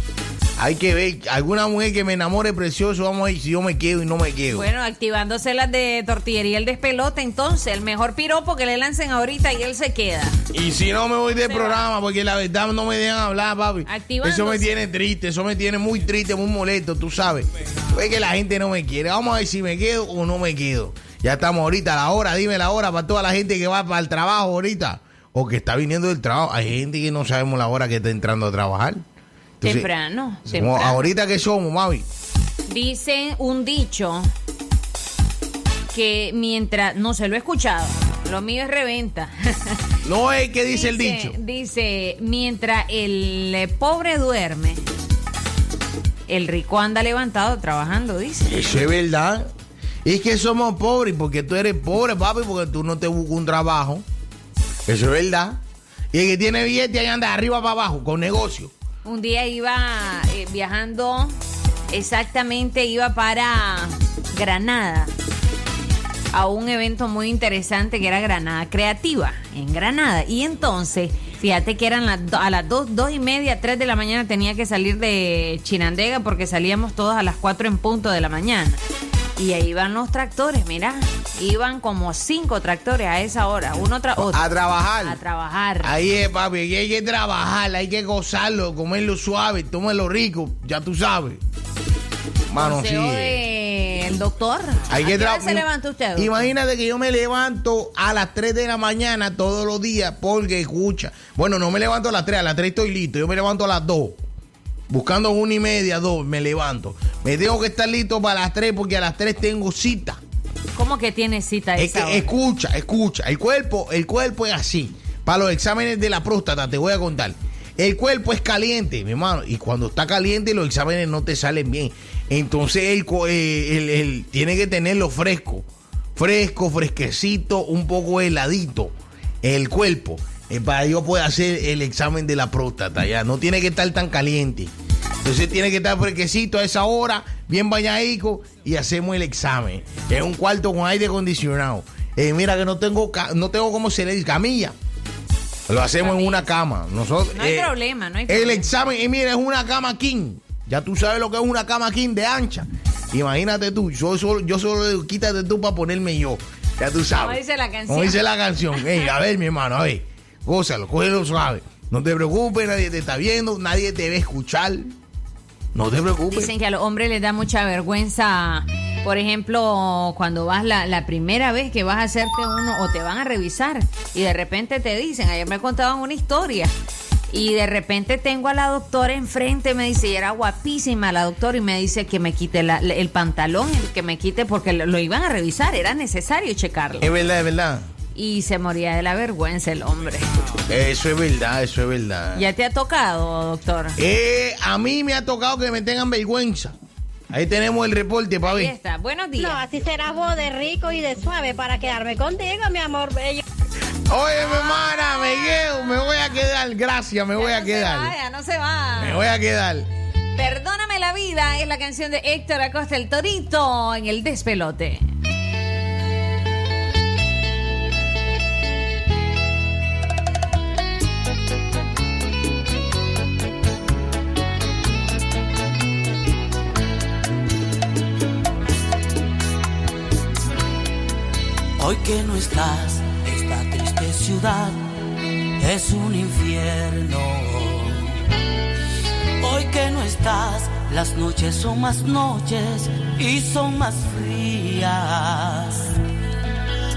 Hay que ver, alguna mujer que me enamore precioso, vamos a ver si yo me quedo y no me quedo. Bueno, activándose las de tortillería el despelote, entonces, el mejor piropo que le lancen ahorita y él se queda. Y si no me voy del programa, porque la verdad no me dejan hablar, papi. Activándose. Eso me tiene triste, eso me tiene muy triste, muy molesto, tú sabes. Es que la gente no me quiere. Vamos a ver si me quedo o no me quedo. Ya estamos ahorita a la hora, dime la hora para toda la gente que va para el trabajo ahorita o que está viniendo del trabajo. Hay gente que no sabemos la hora que está entrando a trabajar. Entonces, temprano, como ahorita que somos, mami. Dice un dicho que mientras, no se lo he escuchado, lo mío es reventa. No es que dice el dicho. Dice, mientras el eh, pobre duerme, el rico anda levantado trabajando, dice. Eso es verdad. Es que somos pobres porque tú eres pobre, papi, porque tú no te buscas un trabajo. Eso es verdad. Y el que tiene billete ahí anda de arriba para abajo con negocio. Un día iba eh, viajando, exactamente iba para Granada. a un evento muy interesante que era Granada Creativa, en Granada. Y entonces, fíjate que eran las a las dos, dos y media, tres de la mañana tenía que salir de Chinandega porque salíamos todos a las cuatro en punto de la mañana. Y ahí iban los tractores, mira, iban como cinco tractores a esa hora, uno tras otro. A trabajar. A trabajar. Ahí es, papi, hay que trabajar, hay que gozarlo, comerlo suave, tomarlo rico, ya tú sabes. Mano, sí. Del doctor. Hay ¿A que qué se levanta usted? Imagínate que yo me levanto a las 3 de la mañana todos los días porque escucha. Bueno, no me levanto a las 3, a las 3 estoy listo. Yo me levanto a las 2. Buscando una y media, dos, me levanto. Me tengo que estar listo para las 3 porque a las 3 tengo cita. ¿Cómo que tiene cita Es esa que hora? escucha, escucha. El cuerpo, el cuerpo es así. Para los exámenes de la próstata, te voy a contar. El cuerpo es caliente, mi hermano. Y cuando está caliente, los exámenes no te salen bien. Entonces, el, eh, el- el- tiene que tenerlo fresco. Fresco, fresquecito, un poco heladito. El cuerpo. Eh, para yo poder hacer el examen de la próstata. Ya no tiene que estar tan caliente. Entonces tiene que estar fresquecito a esa hora, bien bañadico, y hacemos el examen. En un cuarto con aire acondicionado. Eh, mira que no tengo, no tengo como se le dice, camilla. Lo hacemos en una cama. Nosotros, No hay eh, problema, no hay el problema. examen, y mira, es una cama king. Ya tú sabes lo que es una cama king de ancha. Imagínate tú, yo solo, yo solo digo, quítate tú para ponerme yo. Ya tú sabes. Como dice la canción. Como dice la canción. Ey, a ver, mi hermano, a ver. Gózalo, cógelo suave. No te preocupes, nadie te está viendo, nadie te va a escuchar. No te preocupes. Dicen que a los hombres les da mucha vergüenza, por ejemplo, cuando vas la, la primera vez que vas a hacerte uno o te van a revisar y de repente te dicen, ayer me contaban una historia y de repente tengo a la doctora enfrente, me dice, y era guapísima la doctora y me dice que me quite la- el pantalón, que me quite porque lo, lo iban a revisar, era necesario checarlo. Es verdad, es verdad. Y se moría de la vergüenza el hombre. Eso es verdad, eso es verdad. ¿Ya te ha tocado, doctor? Eh, a mí me ha tocado que me tengan vergüenza. Ahí tenemos el reporte, para Ahí está. Buenos días. No, así serás vos de rico y de suave para quedarme contigo, mi amor bello. Oye, mi hermana, me quedo, me voy a quedar. Gracias, me voy a No quedar. se vaya, no se va. Me voy a quedar. Perdóname la vida es la canción de Héctor Acosta el Torito en el despelote. Hoy que no estás, esta triste ciudad es un infierno. Hoy que no estás, las noches son más noches y son más frías.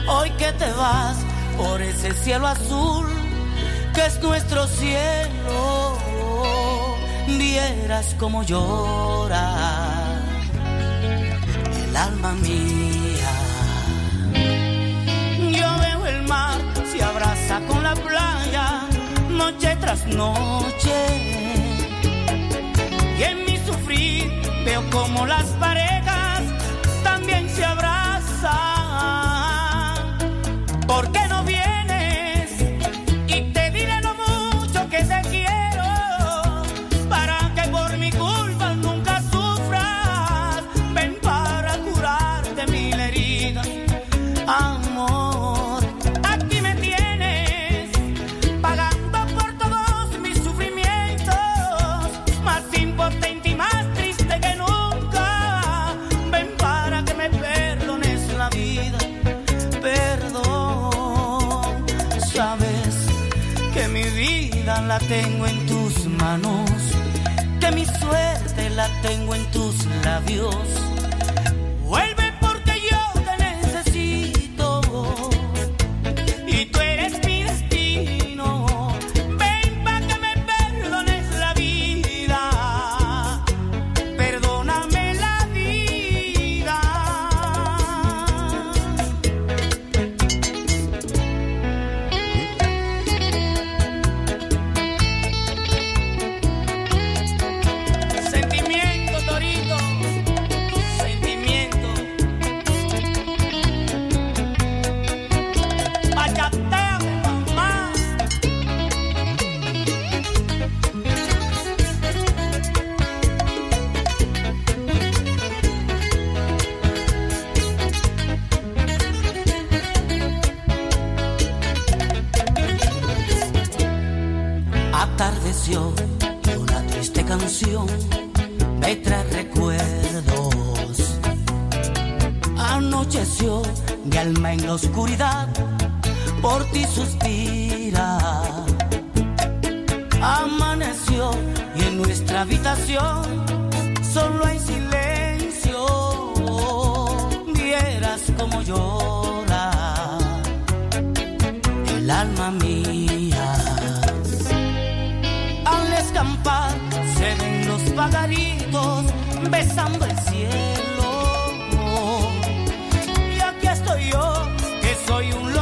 Hoy que te vas por ese cielo azul que es nuestro cielo, vieras como llora el alma mía. Mar, se abraza con la playa, noche tras noche. Y en mi sufrir veo como las parejas también se abrazan. ¿Por tengo en tus manos, que mi suerte la tengo en tus labios. Anocheció mi alma en la oscuridad, por ti suspira. Amaneció y en nuestra habitación solo hay silencio. Vieras como llora el alma mía. Al escampar se ven los pagaritos besando el cielo. Que soy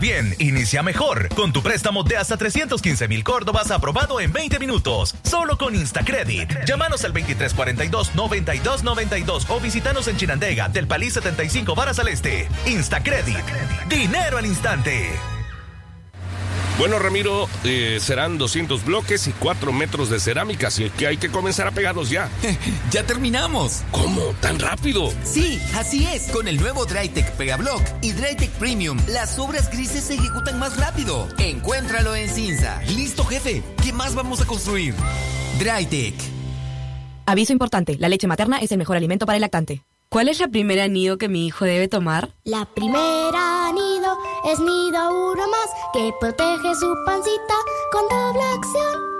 Bien, inicia mejor. Con tu préstamo de hasta 315 mil córdobas aprobado en 20 minutos. Solo con Instacredit. Llámanos al 2342-9292 o visitanos en Chinandega, del Palí 75 Varas al Este. Instacredit. Dinero al instante. Bueno, Ramiro, eh, serán 200 bloques y 4 metros de cerámica, así que hay que comenzar a pegarlos ya. ¡Ya terminamos! ¿Cómo? ¿Tan rápido? Sí, así es. Con el nuevo Drytech Pegablock y Drytech Premium, las obras grises se ejecutan más rápido. Encuéntralo en Cinza. Listo, jefe. ¿Qué más vamos a construir? Drytech. Aviso importante, la leche materna es el mejor alimento para el lactante. ¿Cuál es la primera nido que mi hijo debe tomar? La primera nido es nido uno más que protege su pancita con doble acción.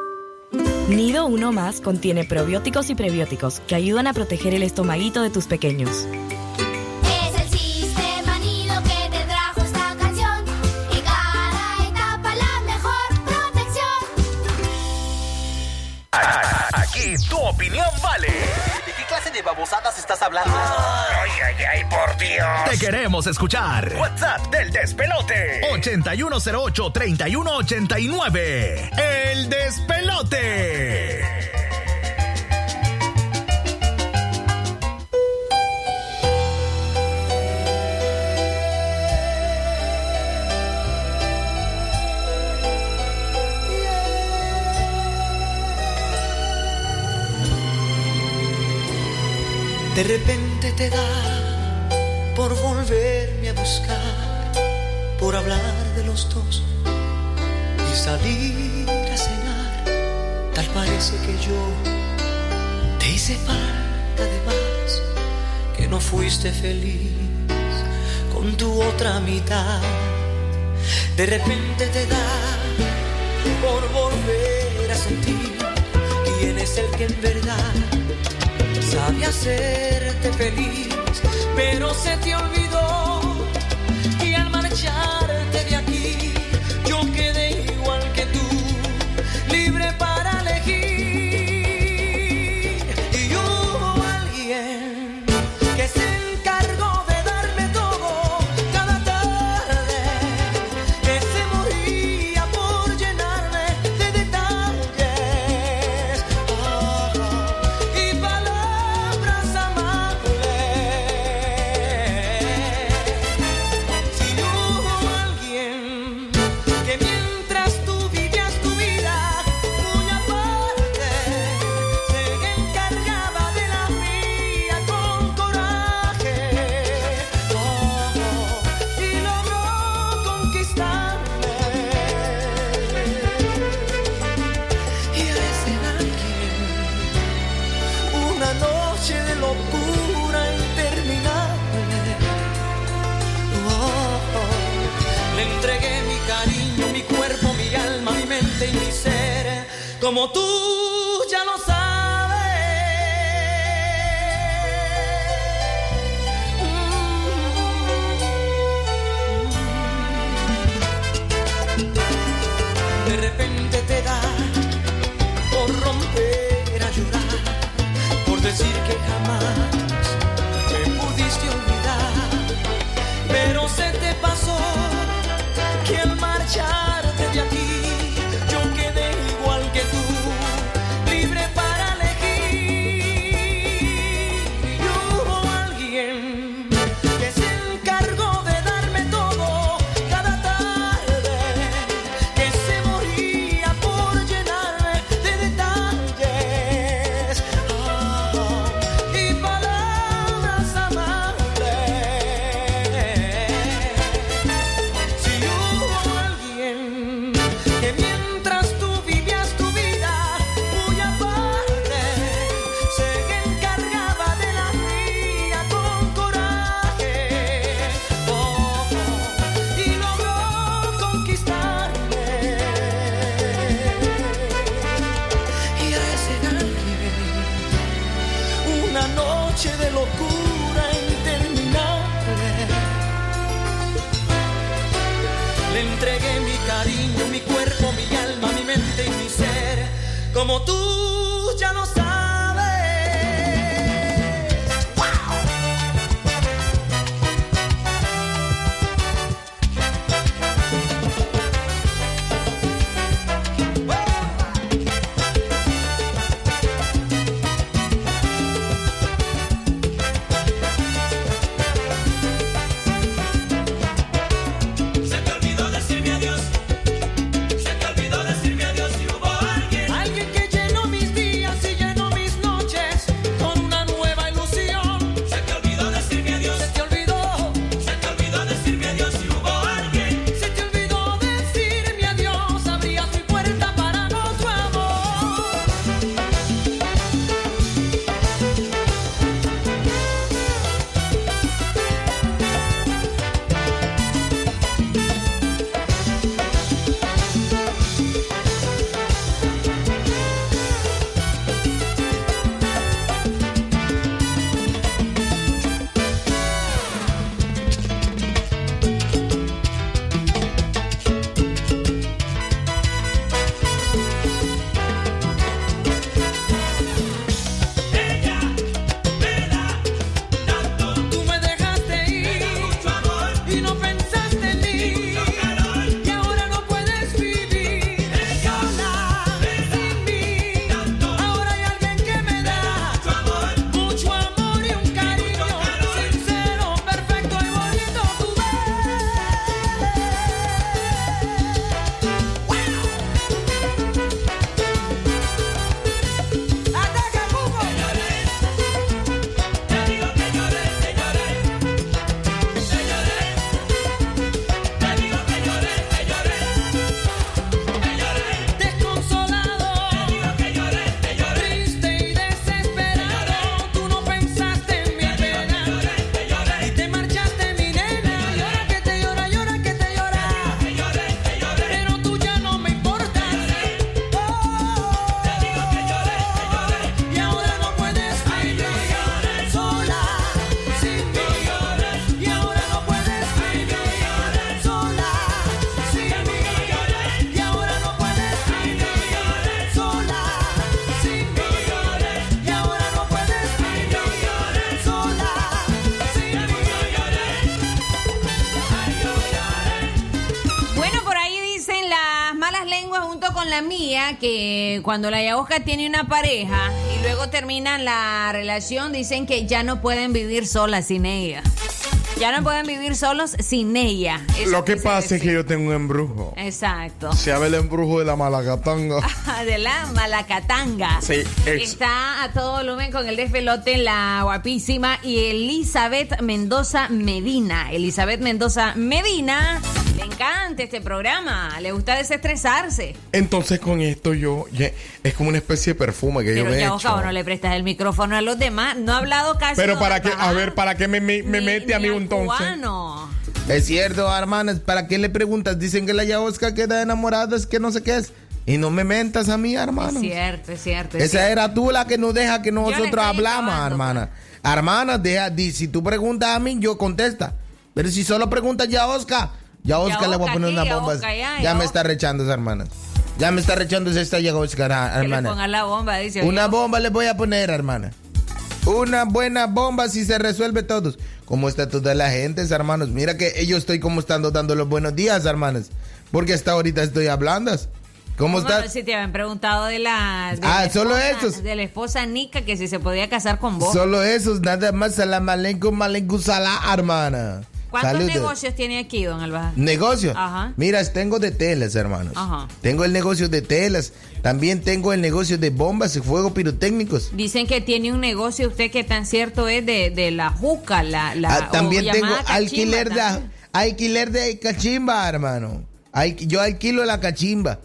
Nido Uno Más contiene probióticos y prebióticos que ayudan a proteger el estomaguito de tus pequeños. Es el sistema nido que te trajo esta canción. En cada etapa la mejor protección. Aquí tu opinión vale. ¿De babosadas estás hablando? Ay, ay, ay, por Dios. Te queremos escuchar. WhatsApp del despelote. 8108-3189. El despelote. De repente te da por volverme a buscar, por hablar de los dos y salir a cenar. Tal parece que yo te hice falta de más, que no fuiste feliz con tu otra mitad. De repente te da por volver a sentir quién es el que en verdad hacerte feliz, pero se te olvidó que al marcharte como tú que cuando la Yaosca tiene una pareja y luego terminan la relación, dicen que ya no pueden vivir solas sin ella. Ya no pueden vivir solos sin ella. Eso Lo que pasa es que yo tengo un embrujo. Exacto. Se llama el embrujo de la malagatanga. de la Malacatanga. Sí, es- Está a todo volumen con el despelote la guapísima y Elizabeth Mendoza Medina. Elizabeth Mendoza Medina, este programa, le gusta desestresarse. Entonces con esto yo, ya- es como una especie de perfume que yo me he ya, hecho. No le prestas el micrófono a los demás. No ha hablado casi. Pero para qué, a ver, ¿para qué me, me, me mete a mí al un entonces? cubano. Es cierto, hermanas, ¿para qué le preguntas? Dicen que la Yaosca queda enamorada, es que no sé qué es. Y no me mentas a mí, Es hermano. cierto, es cierto. es Esa cierto. era tú la que no deja que nosotros hablamos, acabando, hermana. Hermana, deja, di- si tú preguntas a mí, yo contesta. Pero si solo preguntas ya a Oscar, ya Ya Oscar le voy a poner una ya bomba. Ya ya me está rechando esa hermana. Ya me está rechando esta llega Oscar, ah, Que le hermana. la bomba, dice. Una bomba le voy a poner, hermana. Una buena bomba si se resuelve todos. ¿Cómo está toda la gente, hermanos? Mira que yo estoy como estando dando los buenos días, hermanos. Porque hasta ahorita estoy hablando. ¿Cómo Bueno, estás? Si te habían preguntado de la. de Ah, la solo esposa- esos. De la esposa Nika que si se podía casar con vos. Solo esos, nada más. Salam aleikum, aleikum salam, hermana. ¿Cuántos Saludos. negocios tiene aquí, don Albaja? Negocio. Ajá. Mira, tengo de telas, hermanos. Ajá. Tengo el negocio de telas. También tengo el negocio de bombas y fuegos pirotécnicos. Dicen que tiene un negocio, usted que tan cierto es de, de la juca, la. la Ah, también tengo cachimba alquiler de, también. alquiler de cachimba, hermano. Al- yo alquilo la cachimba.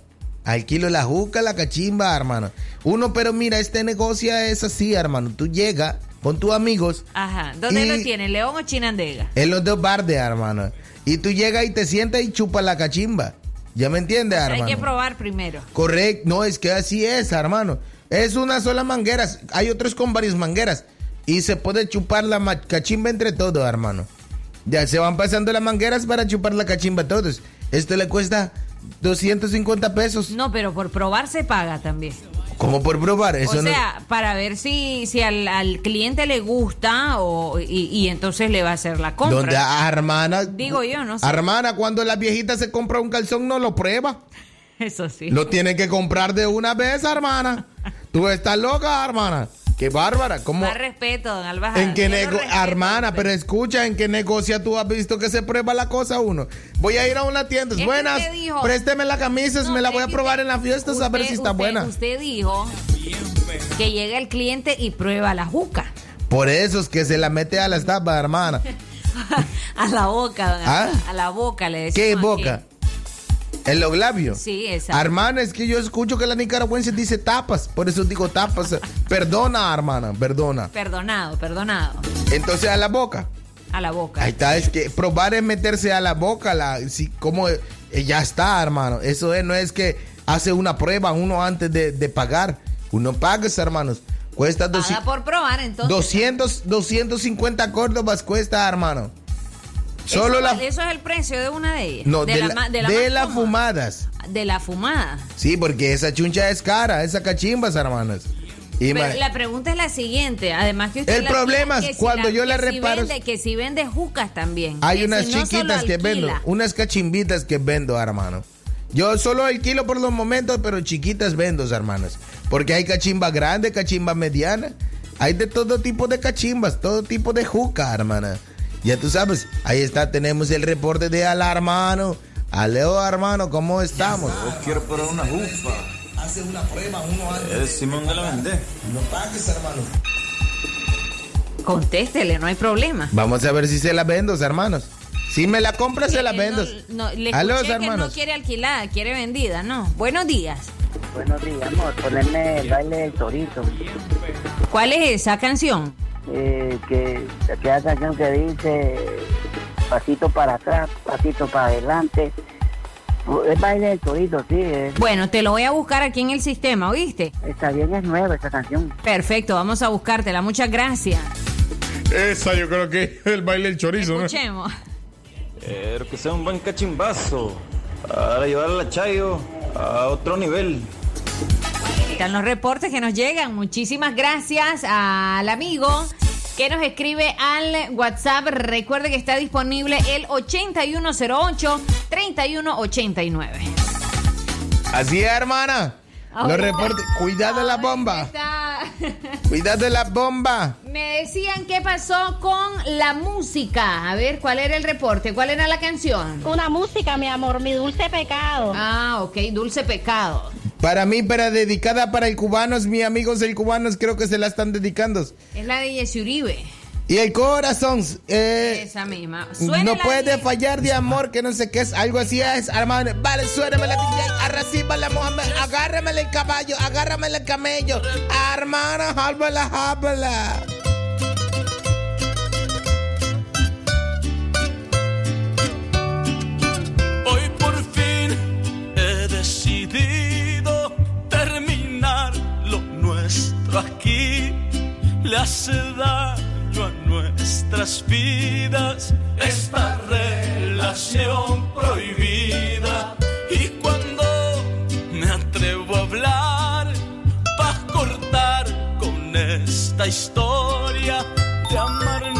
Alquilo la juca, la cachimba, hermano. Uno, pero mira, este negocio es así, hermano. Tú llegas con tus amigos Ajá. ¿Dónde Y- lo tiene? ¿León o Chinandega? en los dos bardes, hermano. Y tú llegas y te sientas y chupas la cachimba. ¿Ya me entiendes, Hay hermano? que probar primero. Correcto, no, es que así es, hermano. Es una sola manguera. Hay otros con varias mangueras. Y se puede chupar la cachimba entre todos, hermano. Ya se van pasando las mangueras para chupar la cachimba a todos. Esto le cuesta 250 pesos. No, pero por probar se paga también. Como por probar. Eso o no- sea, para ver si, si al, al cliente le gusta o, y, y entonces le va a hacer la compra. Donde a hermana. Digo yo, no sé. Hermana, cuando la viejita se compra un calzón, no lo prueba. Eso sí. Lo tiene que comprar de una vez, hermana. Tú estás loca, hermana. Qué bárbara. ¿Cómo? Más respeto, don Albaja. ¿En lo nego hermana, pero escucha, ¿en qué negocio tú has visto que se prueba la cosa uno? Voy a ir a una tienda, Es que Buenas, présteme la camisa, me la voy a probar en la fiesta a ver si está usted- buena. Usted dijo que llega el cliente y prueba la juca. Por eso es que se la mete a las tapas, hermana. A la boca, don ¿Ah? A la boca le decimos ¿Qué aquí. En los labios. Sí, exacto. Hermana, es que yo escucho que la nicaragüense dice tapas, por eso digo tapas. Perdona, hermana, perdona. Perdonado, perdonado. Entonces a la boca. A la boca. Ahí está, es que probar es meterse a la boca, la, si, como eh, ya está, hermano. Eso es, no es que hace una prueba uno antes de, de pagar. Uno paga, hermanos. Cuesta Paga por probar, entonces. 200, 250 córdobas cuesta, hermano. Eso Solo la... vale- Eso es el precio de una de ellas. No, de, la la- de la de las fumadas. De la fumada. Sí, porque esa chuncha es cara, esa cachimbas, hermanos. Y Pero la pregunta es la siguiente, además que usted El la- problema es que si cuando yo que le si reparo- vende- que si vende jucas también. Hay unas si no chiquitas que vendo, unas cachimbitas que vendo, hermano. Yo solo alquilo por los momentos, pero chiquitas vendo, hermanos. Porque hay cachimba grande, cachimba mediana. Hay de todo tipo de cachimbas, todo tipo de juca, hermana. Ya tú sabes, ahí está, tenemos el reporte de Ala, hermano. Aleo, hermano, ¿cómo estamos? Quiero probar una jufa. Hace una prueba uno antes. El Simón de la vende. No pagues, hermano. Contéstele, no hay problema. Vamos a ver si se la vendo, hermanos. Si me la compra, se la Eh, vendo. No, le Aló, escuché que no quiere alquilada, quiere vendida, ¿no? Buenos días. Buenos días, amor. Ponerme el baile del torito. ¿Cuál es esa canción? Eh, que aquella canción que dice pasito para atrás, pasito para adelante. El baile del torito, sí. es- Bueno, te lo voy a buscar aquí en el sistema, ¿oíste? está bien, es nueva esa canción. Perfecto, vamos a buscártela. Muchas gracias. Esa yo creo que es el baile del chorizo, ¿no? Escuchemos. Quiero que sea un buen cachimbazo. Para llevar a la Chayo a otro nivel. Están los reportes que nos llegan. Muchísimas gracias al amigo que nos escribe al WhatsApp. Recuerde que está disponible el 8108-3189. Así es, hermana. Los reportes. Cuidado de la bomba. Cuidado de la bomba. Me decían qué pasó con la música. A ver, ¿cuál era el reporte? ¿Cuál era la canción? Una música, mi amor, mi dulce pecado. Ah, ok, dulce pecado. Para mí, para dedicada para el cubanos, mis amigos el cubanos creo que se la están dedicando. Es la de Jesse Uribe. Y el corazón, eh, Esa misma. no Suénela puede fallar de amor, que no sé qué es, algo así es, hermano. Vale, suéname la DJ, arracíbala, Mohamed, agárramele el caballo, agárramele el camello, hermana, hábala, hábala. Hoy por fin he decidido nuestro aquí le hace daño a nuestras vidas esta relación prohibida. Y cuando me atrevo a hablar, para cortar con esta historia de amarnos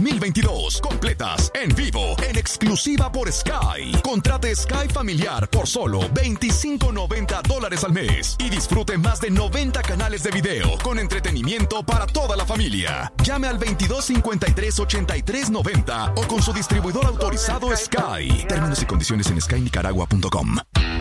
2022, completas, en vivo, en exclusiva por Sky. Contrate Sky Familiar por solo 25.90 dólares al mes y disfrute más de 90 canales de video con entretenimiento para toda la familia. Llame al 2253-8390 o con su distribuidor autorizado Sky. Términos y condiciones en skynicaragua.com.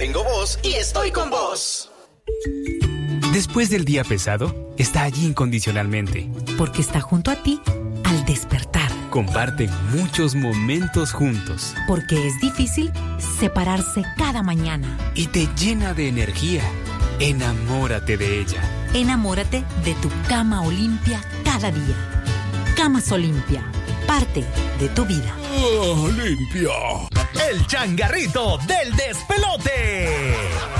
Tengo voz y estoy con vos. Después del día pesado, está allí incondicionalmente. Porque está junto a ti al despertar. Comparten muchos momentos juntos. Porque es difícil separarse cada mañana. Y te llena de energía. Enamórate de ella. Enamórate de tu cama Olimpia cada día. Camas Olimpia, parte de tu vida. limpia. El changarrito del despelote.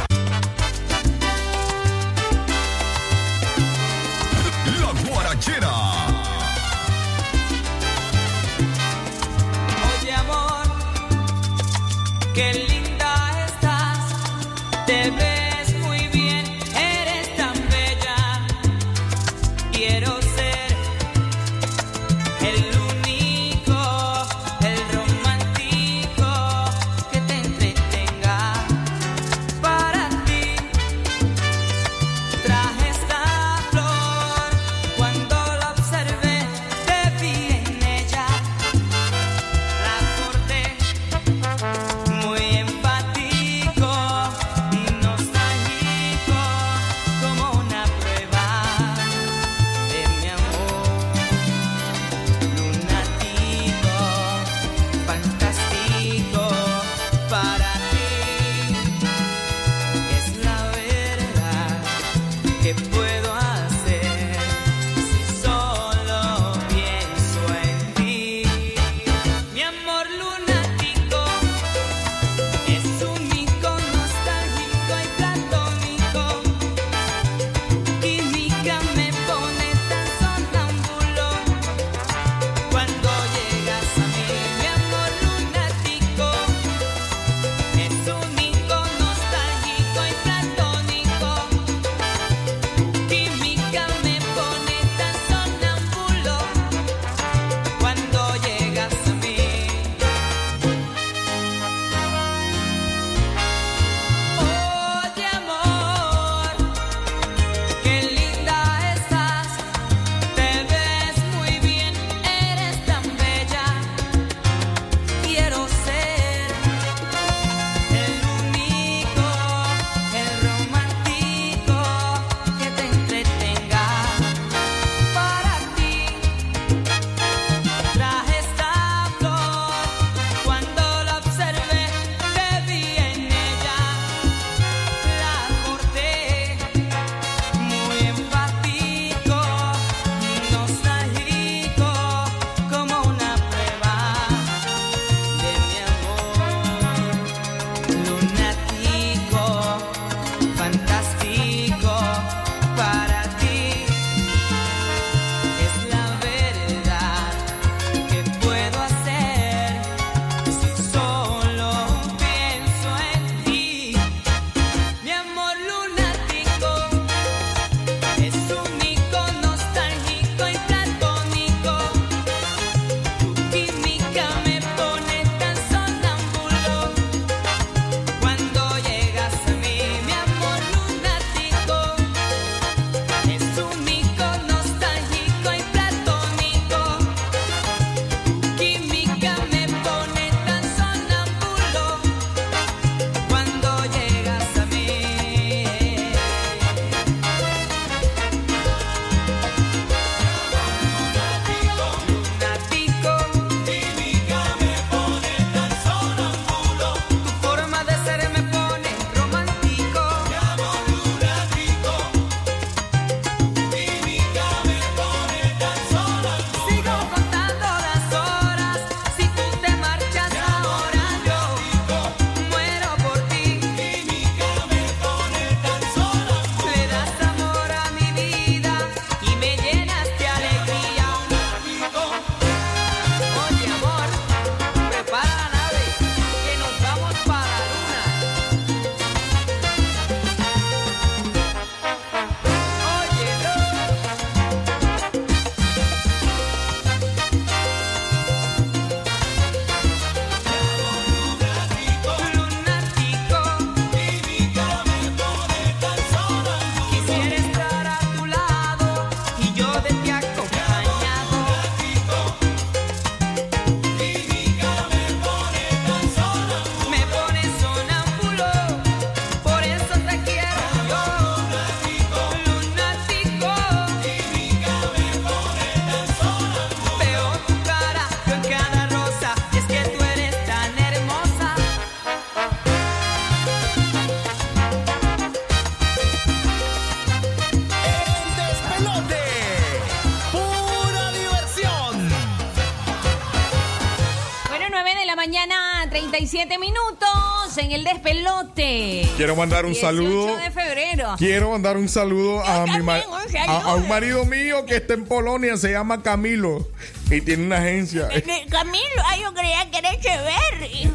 Despelote. Quiero mandar un 18 saludo. de febrero. Quiero mandar un saludo a mi ma- a, a un marido mío que está en Polonia, se llama Camilo y tiene una agencia. Camilo, ay, yo creía que era Echeverry.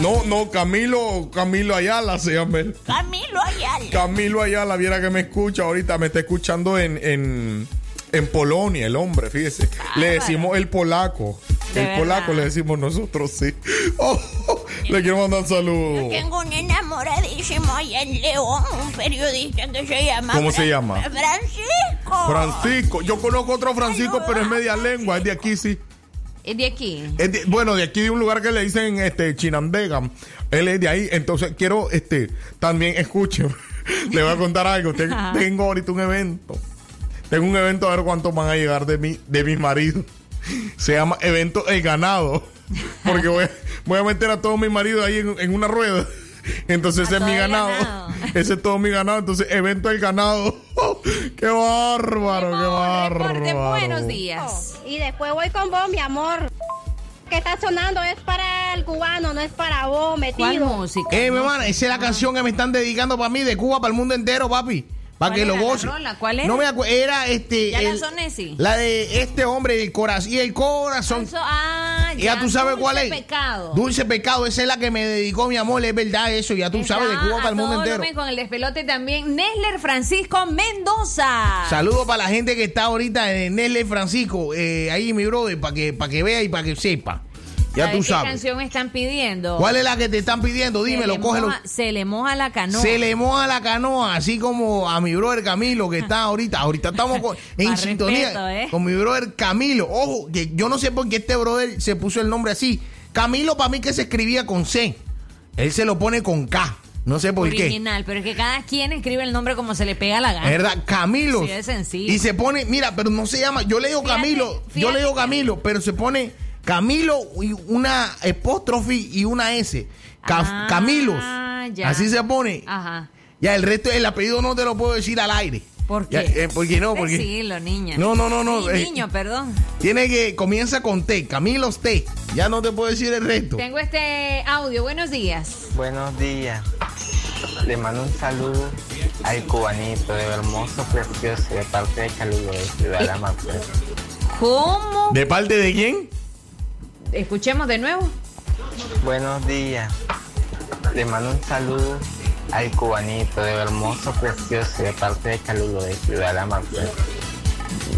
No, no, Camilo, Camilo Ayala se llama él. Camilo Ayala. Camilo Ayala, viera que me escucha ahorita, me está escuchando en, en, en Polonia, el hombre, fíjese. Le decimos el polaco. De el verdad. polaco le decimos nosotros, sí. Oh, le quiero mandar un saludo. Tengo un enamoradísimo allá en León, un periodista que se llama. ¿Cómo se llama? Francisco. Francisco. Yo conozco otro Francisco, pero es media lengua, es de aquí, sí. Es de aquí. Es de- bueno, de aquí de un lugar que le dicen este Chinandega. Él es de ahí. Entonces quiero, este, también escuche. le voy a contar algo. Tengo ahorita un evento. Tengo un evento a ver cuántos van a llegar de mi, de mi marido. Se llama Evento El Ganado. Porque voy, a- voy a meter a todo mi marido ahí en, en una rueda. Entonces ese es mi el ganado. ganado. Ese es todo mi ganado. Entonces, evento el ganado. ¡Qué bárbaro! ¡Qué bárbaro! Y después voy con vos, mi amor. Que está sonando es para no es para vos, metido. ¿Cuál música? Eh, mi hermana, esa es la canción que me están dedicando para mí, de Cuba para el mundo entero, papi. Para ¿Cuál que lo la rola? ¿Cuál era? No me acuerdo. Era este. ¿Ya la el- Sonesi? La de este hombre, el corazón. Y el corazón. Eso- ah, Ya tú sabes Dulce cuál es. Pecado. Dulce pecado, esa es la que me dedicó mi amor, es verdad eso, ya tú sabes, de Cuba para el mundo entero. Con el despelote también, Nesler Francisco Mendoza. Saludos para la gente que está ahorita en Nestle Francisco, eh, ahí mi brother, para que, para que vea y para que sepa. Ya ¿Sabes tú ¿Qué sabes. canción están pidiendo? ¿Cuál es la que te están pidiendo? Se Dímelo, le cógelo. moja- se le moja la canoa. Se le moja la canoa, así como a mi brother Camilo que está ahorita. Ahorita estamos con- en Más sintonía respeto, ¿eh? con mi brother Camilo. Ojo, que yo no sé por qué este brother se puso el nombre así. Camilo para mí que se escribía con C. Él se lo pone con K. No sé por qué. Original, pero es que cada quien escribe el nombre como se le pega la gana. ¿Verdad? Camilo. Sí, es sencillo. Y se pone, mira, pero no se llama, yo le digo Fíjate, Camilo, yo le digo Camilo, pero se pone Camilo y una apóstrofe y una S. Ca- Ah, Camilos. ya. Así se pone. Ajá. Ya el resto, el apellido no te lo puedo decir al aire. ¿Por Ya, qué? eh, porque no, porque Decilo, niña. No, no, no, no, Sí, eh. niño, perdón. tiene que, comienza con T, Camilos T. Ya no te puedo decir el resto. Tengo este audio. Buenos días. Buenos días. Le mando un saludo al cubanito de hermoso, precioso, de parte de Caludo de Ciudad de la Mapue. ¿Cómo? ¿De parte de quién? Escuchemos de nuevo. Buenos días. Le mando un saludo al cubanito de hermoso, precioso, de parte de Caludo de Ciudad de.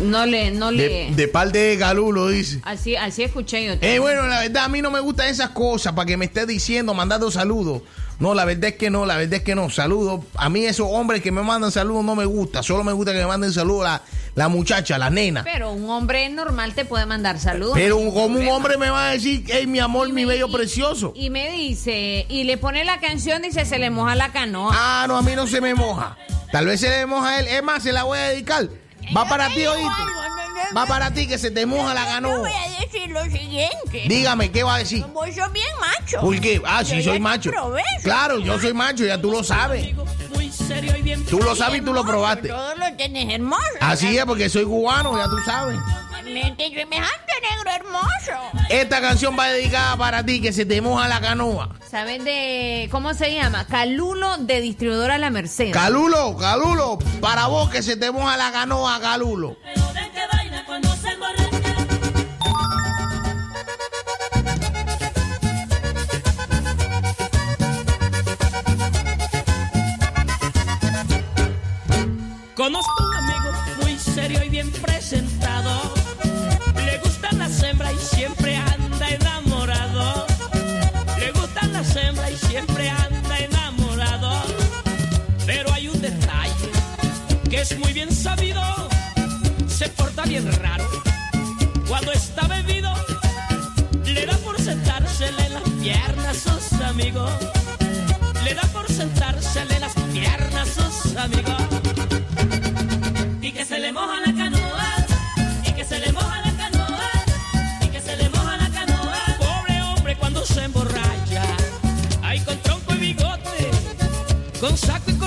No le, no De, le. de parte de Galulo, dice. Así, así escuché yo. Eh, bueno, la verdad, a mí no me gustan esas cosas para que me estés diciendo, mandando saludos. No, la verdad es que no, la verdad es que no. Saludos. A mí esos hombres que me mandan saludos no me gusta. Solo me gusta que me manden saludos la, la muchacha, la nena. Pero un hombre normal te puede mandar saludos. Pero como un hombre me va a decir, hey, mi amor, mi bello precioso. Y me dice, y le pone la canción, dice, se le moja la canoa. Ah, no, a mí no se me moja. Tal vez se le moja a él. Es más, se la voy a dedicar. Va para ti, oíste. Va para ti que se te moja la Yo canoa. voy a decir lo siguiente. Dígame, ¿qué va a decir? Vos sos bien macho. ¿Por qué? Ah, Yo sí, soy macho. probé, Claro, yo soy macho, ya tú lo sabes. Tú lo sabes y tú lo probaste. Todo lo tenés hermoso. Así es, porque soy cubano, ya tú sabes. Mente semejante negro hermoso. Esta canción va dedicada para ti, que se te moja la canoa. ¿Saben de cómo se llama? Calulo de distribuidora La Merced. Calulo, Calulo, para vos que se te moja la canoa, Calulo. Conozco un amigo muy serio y bien presentado. Le gustan las hembras y siempre anda enamorado. Le gustan las hembras y siempre anda enamorado. Pero hay un detalle que es muy bien sabido. Se porta bien raro. Cuando está bebido, le da por sentársele en las piernas a sus amigos. Le da por sentársele en las piernas a sus amigos y que se le moja la canoa, y que se le moja la canoa, y que se le moja la canoa. Pobre hombre cuando se emborracha, ahí con tronco y bigote, con saco y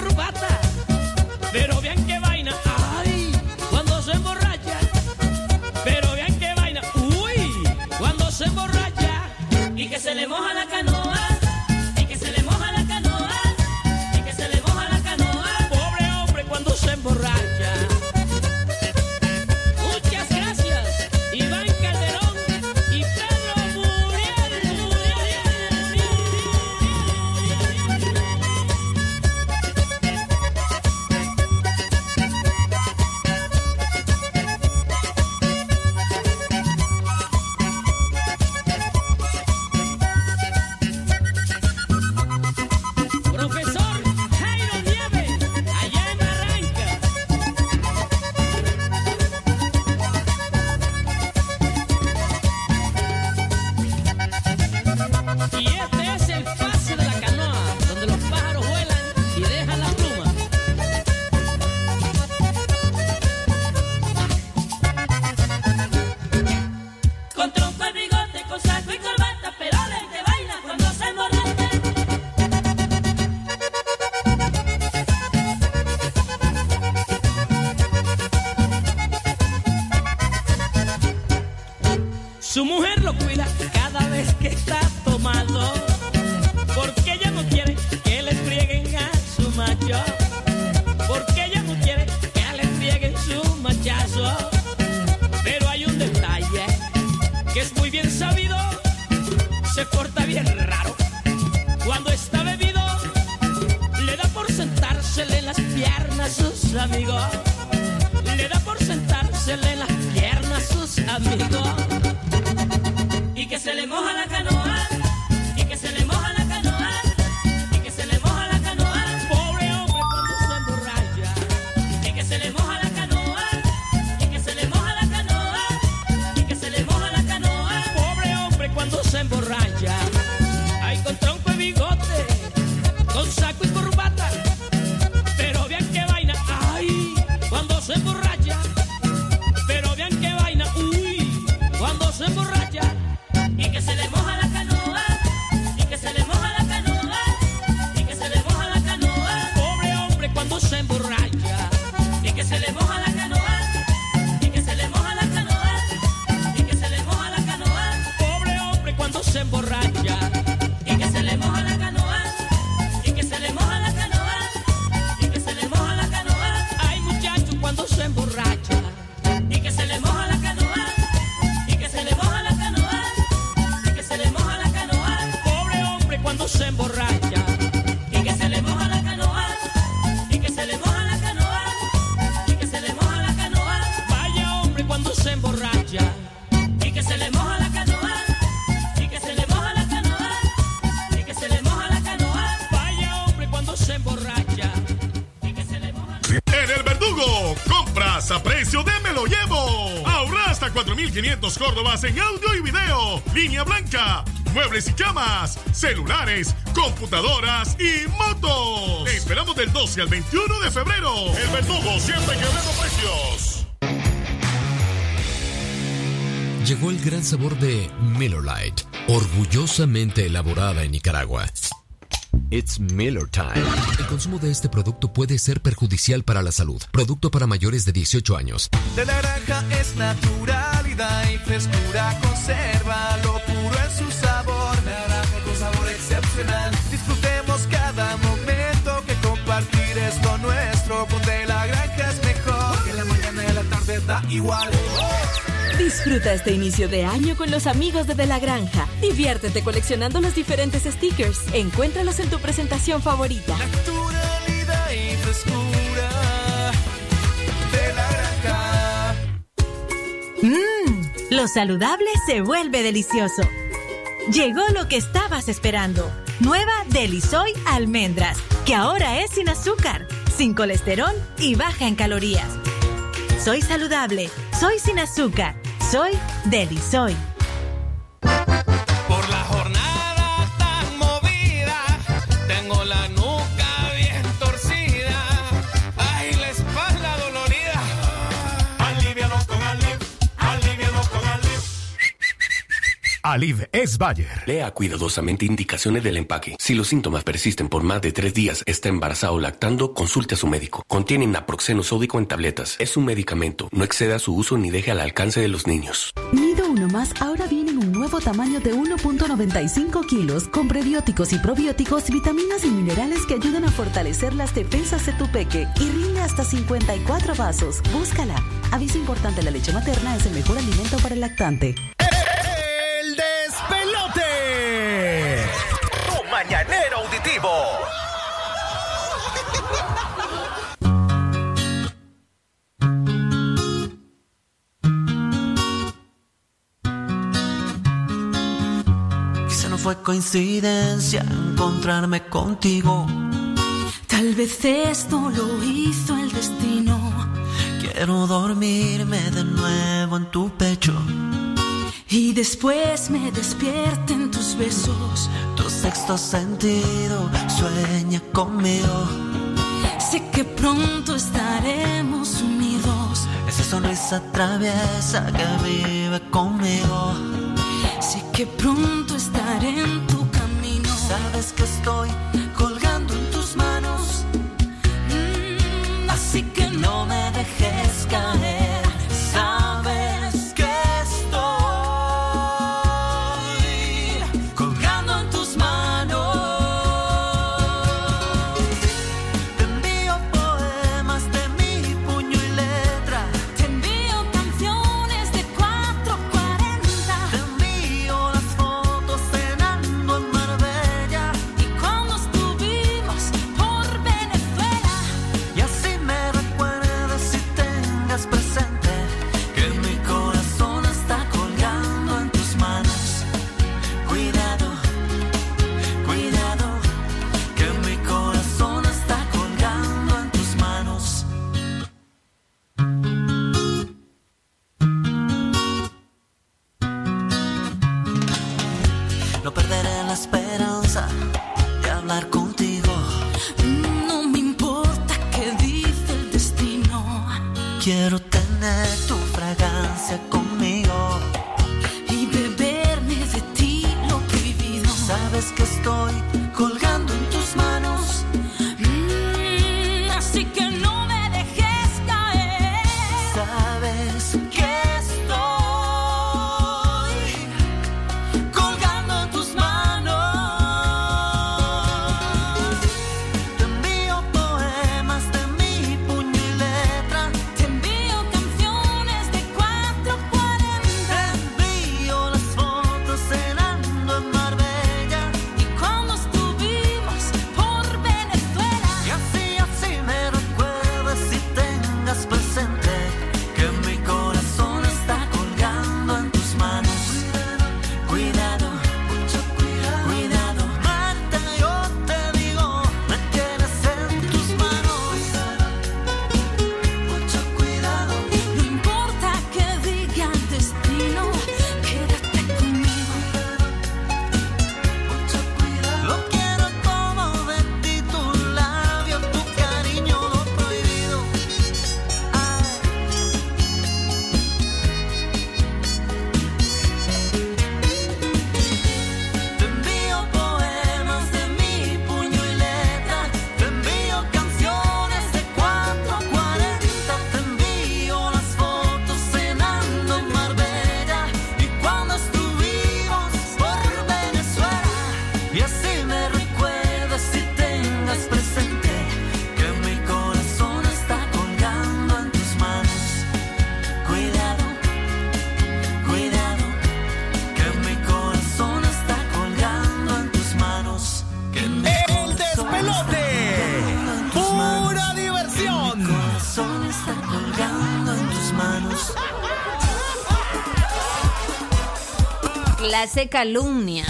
500 Córdobas en audio y video, línea blanca, muebles y camas, celulares, computadoras y motos. Esperamos del 12 al 21 de febrero. El verdugo siempre quebrando precios. Llegó el gran sabor de Miller Lite, orgullosamente elaborada en Nicaragua. It's Miller Time. El consumo de este producto puede ser perjudicial para la salud. Producto para mayores de 18 años. De naranja es natural y frescura conserva lo puro en su sabor. Naranja con sabor excepcional. Disfrutemos cada momento que compartir es lo nuestro. Ponte la granja es mejor. Que la mañana y la tarde da igual. Disfruta este inicio de año con los amigos de De La Granja. Diviértete coleccionando los diferentes stickers. Encuéntralos en tu presentación favorita. Lo saludable se vuelve delicioso. Llegó lo que estabas esperando. Nueva Delisoy Almendras, que ahora es sin azúcar, sin colesterol y baja en calorías. Soy saludable, soy sin azúcar, soy Delisoy. Aliv es Bayer. Lea cuidadosamente indicaciones del empaque. Si los síntomas persisten por más de tres días, está embarazado o lactando, consulte a su médico. Contiene naproxeno sódico en tabletas. Es un medicamento. No exceda su uso ni deje al alcance de los niños. Nido Uno Más ahora viene en un nuevo tamaño de 1.95 kilos con prebióticos y probióticos, vitaminas y minerales que ayudan a fortalecer las defensas de tu peque y rinde hasta 54 vasos. Búscala. Aviso importante, la leche materna es el mejor alimento para el lactante. Auditivo. Quizá no fue coincidencia encontrarme contigo. Tal vez esto lo hizo el destino. Quiero dormirme de nuevo en tu pecho. Y después me despierten tus besos. Sexto sentido sueña conmigo. Sé que pronto estaremos unidos. Esa sonrisa traviesa que vive conmigo. Sé que pronto estaré en tu camino. Sabes que estoy colgando en tus manos. Mm, Así que no me dejes caer. Clase calumnia.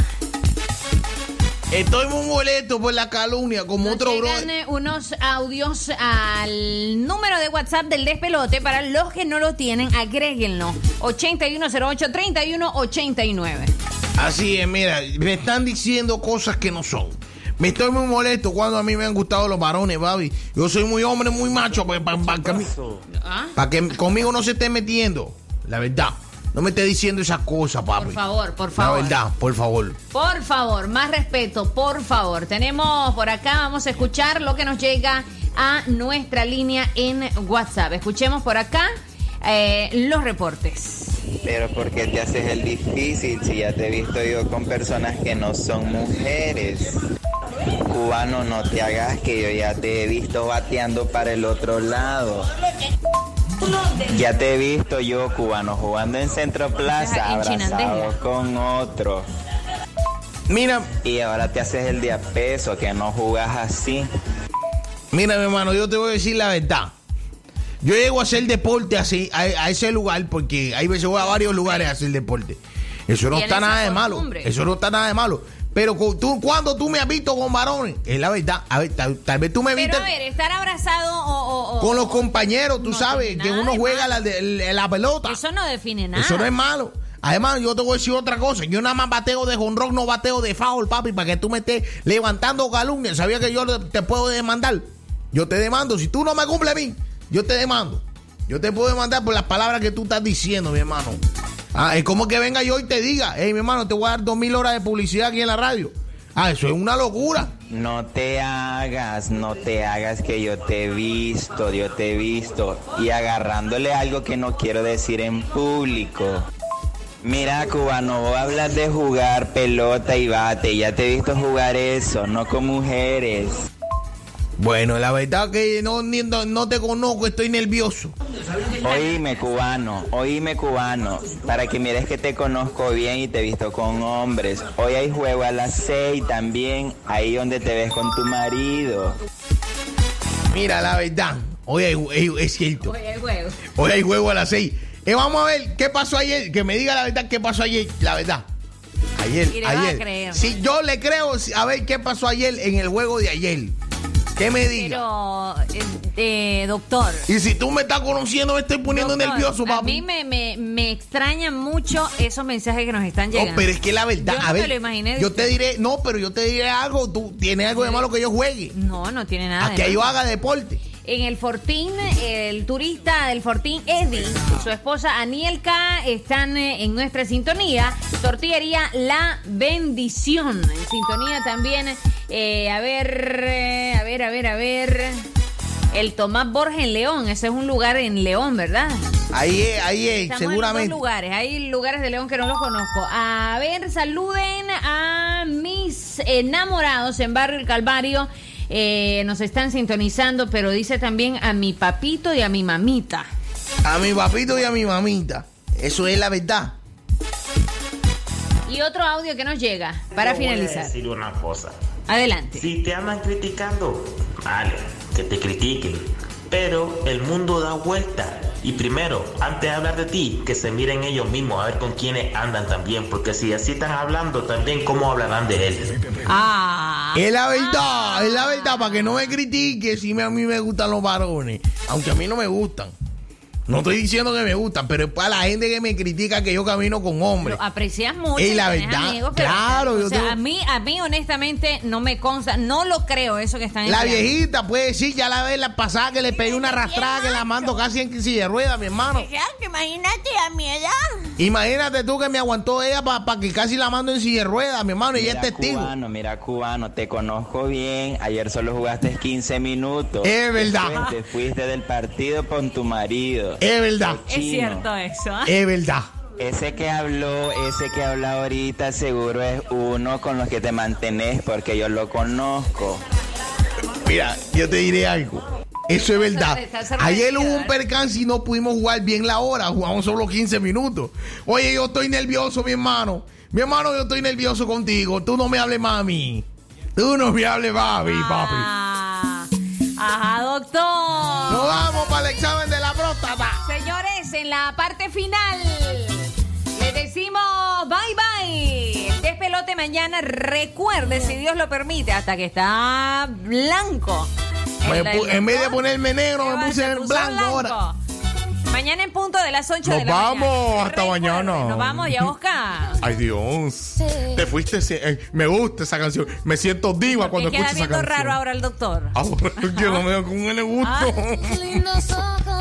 Estoy muy molesto por la calumnia, como otro bro. Eh, unos audios al número de WhatsApp del despelote. Para los que no lo tienen, agréguenlo. 8108-3189. Así es, mira, me están diciendo cosas que no son. Me estoy muy molesto cuando a mí me han gustado los varones, baby. Yo soy muy hombre, muy macho, para que, ¿Ah? pa' que conmigo no se esté metiendo. La verdad. No me esté diciendo esas cosas, papi. Por favor, por La favor. verdad, por favor. Por favor, más respeto, por favor. Tenemos por acá, vamos a escuchar lo que nos llega a nuestra línea en WhatsApp. Escuchemos por acá eh, los reportes. Pero ¿por qué te haces el difícil si ya te he visto yo con personas que no son mujeres? Cubano, no te hagas que yo ya te he visto bateando para el otro lado. Ya te he visto yo, cubano, jugando en Centro Plaza, abrazado con otro. Mira. Y ahora te haces el de a peso, que no jugas así. Mira, mi hermano, yo te voy a decir la verdad. Yo llego a hacer deporte así, a, a ese lugar, porque hay veces voy a varios lugares a hacer deporte. Eso no está nada de malo. Eso no está nada de malo. Pero tú, cuando tú me has visto con varones, es la verdad. A ver, tal, tal vez tú me viste Pero a ver, estar abrazado o... o- o- con los compañeros, tú no sabes, que uno juega la, la pelota. Eso no define nada. Eso no es malo. Además, yo te voy a decir otra cosa. Yo nada más bateo de jonrón, no bateo de foul, papi, para que tú me estés levantando calumnia. ¿Sabía que yo te puedo demandar? Yo te demando. Si tú no me cumples a mí, yo te demando. Yo te puedo demandar por las palabras que tú estás diciendo, mi hermano. Ah, es como que venga yo y te diga, hey, mi hermano, te voy a dar dos mil horas de publicidad aquí en la radio. Ah, eso es una locura. No te hagas, no te hagas que yo te he visto, yo te he visto. Y agarrándole algo que no quiero decir en público. Mira, cubano, hablas de jugar pelota y bate. Ya te he visto jugar eso, no con mujeres. Bueno, la verdad que no, ni- no, no te conozco, estoy nervioso. Oíme, cubano, oíme, cubano. Para que mires que te conozco bien y te he visto con hombres. Hoy hay juego a las seis también, ahí donde te ves con tu marido. Mira, la verdad, hoy hay- hay- es cierto. Oye, el juego. Hoy hay juego a las 6. vamos a ver qué pasó ayer. Que me diga la verdad qué pasó ayer. La verdad. Ayer, ayer. Si yo le creo, a ver qué pasó ayer en el juego de ayer. ¿Qué me diga? Pero, eh, eh, doctor. Y si tú me estás conociendo, me estoy poniendo doctor, nervioso, A papi. mí me, me, me extrañan mucho esos mensajes que nos están No, llegando. pero es que la verdad, Yo no a me ver, lo imaginé yo usted. te diré, no, pero yo te diré algo, tú tienes algo de malo que yo juegue, No, no tiene nada. a de que malo. yo haga deporte. En el Fortín, el turista del Fortín, Eddie, y su esposa Anielka están eh, en nuestra sintonía. Tortillería La Bendición. En sintonía también, eh, a ver, eh, a ver, a ver, a ver. El Tomás Borges en León. Ese es un lugar en León, ¿verdad? Ahí es, ahí es, Estamos en seguramente. dos lugares. Hay lugares de León que no los conozco. A ver, saluden a mis enamorados en Barrio El Calvario. Eh, nos están sintonizando, pero dice también a mi papito y a mi mamita. A mi papito y a mi mamita. Eso es la verdad. Y otro audio que nos llega para Yo Voy a finalizar. decir una cosa. Adelante. Si te andan criticando, vale, que te critiquen. Pero el mundo da vuelta. Y primero, antes de hablar de ti, que se miren ellos mismos a ver con quiénes andan también. Porque si así están hablando, también cómo hablarán de él. Ah. Es la verdad, es la verdad, para que no me critique si a mí me gustan los varones. Aunque a mí no me gustan. No estoy diciendo que me gustan, pero es para la gente que me critica que yo camino con hombres. Lo aprecias mucho. Es la verdad, amigos, pero- claro, O yo sea, tengo- a mí, a mí honestamente no me consta, no lo creo eso que están La enviando. viejita puede decir, ya la vez la pasada que le pegué una arrastrada que la mando casi en silla de ruedas, mi hermano. Exacto, imagínate a mi edad. Imagínate tú que me aguantó ella para que casi la mando en silla de ruedas, mi hermano, y ella es Mira, testigo. cubano, mira, cubano, te conozco bien. Ayer solo jugaste 15 minutos. Es verdad. Después Te fuiste del partido con tu marido. Es verdad. Es cierto eso. ¿ah? Es verdad. Ese que habló, ese que habla ahorita, seguro es uno con los que te mantenés porque yo lo conozco. Mira, yo te diré algo. Eso es verdad. Ayer hubo un ¿eh? percance y no pudimos jugar bien la hora. Jugamos solo 15 minutos. Oye, yo estoy nervioso, mi hermano. Mi hermano, yo estoy nervioso contigo. Tú no me hables más a mí. Tú no me hables más a mí, papi. Ah, Ajá, doctor. Nos vamos para el examen de. En la parte final les decimos bye bye. El despelote mañana, recuerde, si Dios lo permite, hasta que está blanco. El en vez de ponerme negro, me puse se en blanco ahora. Mañana en punto de las 8 Nos de la vamos, mañana. hasta mañana. Nos vamos ya, Oscar. Ay, Dios. Te fuiste. eh, me gusta esa canción. Me siento diva cuando Me queda escucho esa viendo canción. raro ahora el doctor. Ahora yo no veo con el gusto. Ah.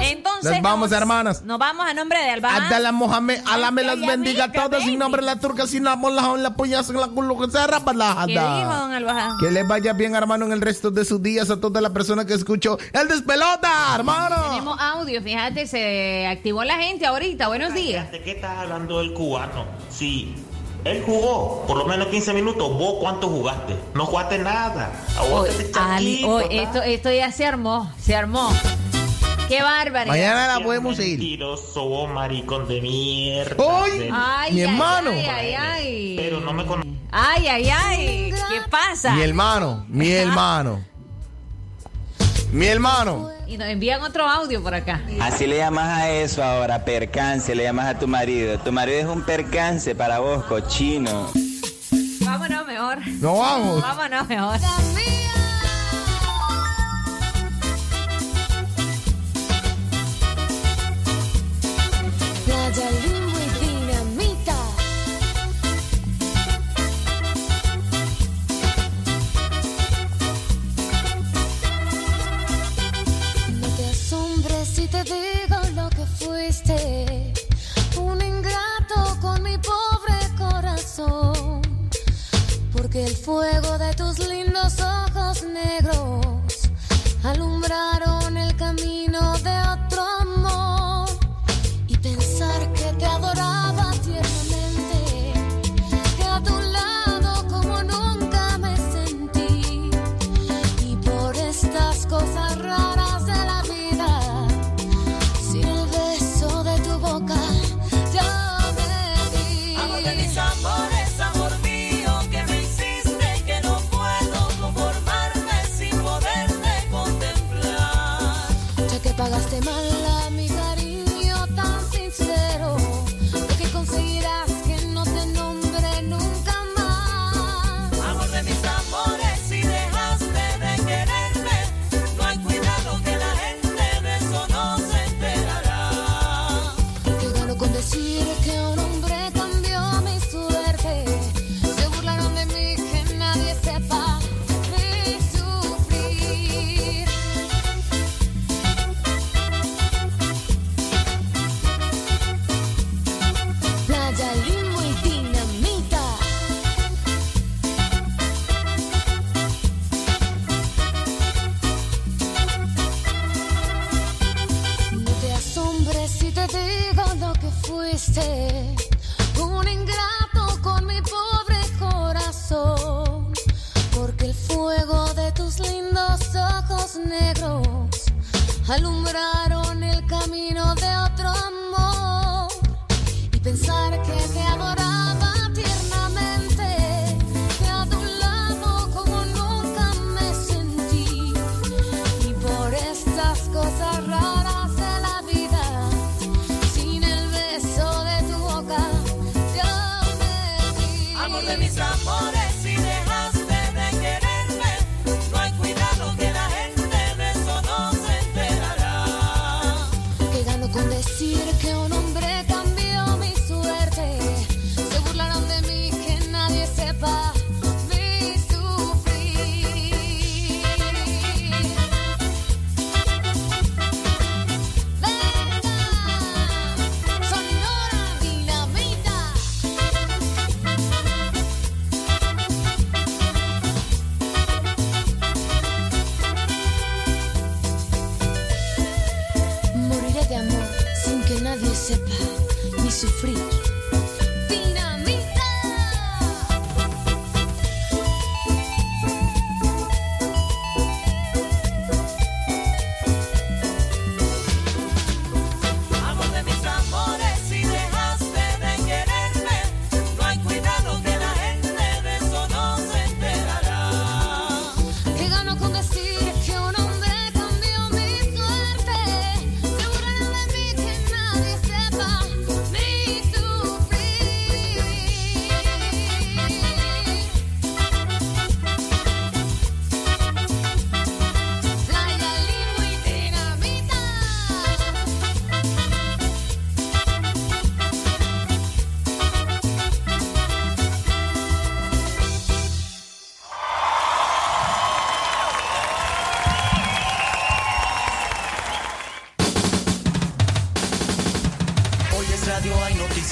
Entonces, Nos vamos, hermanas. Nos vamos a nombre de Alba. Adala Mohamed, Alá me las bendiga a todas, sin nombre la turca, sin la la polla, sin la culo que se rapa la ¿Qué jada. dijo don Alba? Que les vaya bien, hermano, en el resto de sus días a todas las personas que escuchó el despelota, hermano. Tenemos audio, fíjate, se activó la gente ahorita. Buenos días. ¿De qué estás hablando del cubano? Si él jugó por lo menos 15 minutos, ¿vos cuánto jugaste? No jugaste nada. A vos te esto, esto ya se armó, se armó. Qué bárbaro. la podemos seguir. Mentiroso, vos maricón de mierda. ¡Ay! Ay, Mi ay, hermano. Ay, ay, ay. Pero no me. Ay, ay, ay. ¿Qué pasa? Mi hermano, mi hermano. Mi hermano. Y nos envían otro audio por acá. Así le llamas a eso ahora, percance, le llamas a tu marido. Tu marido es un percance para vos, cochino. Vámonos mejor. No vamos. Vámonos mejor. Playa te digo lo que fuiste. Un ingrato con mi pobre corazón. Porque el fuego de tus lindos ojos negros alumbraron el camino de otro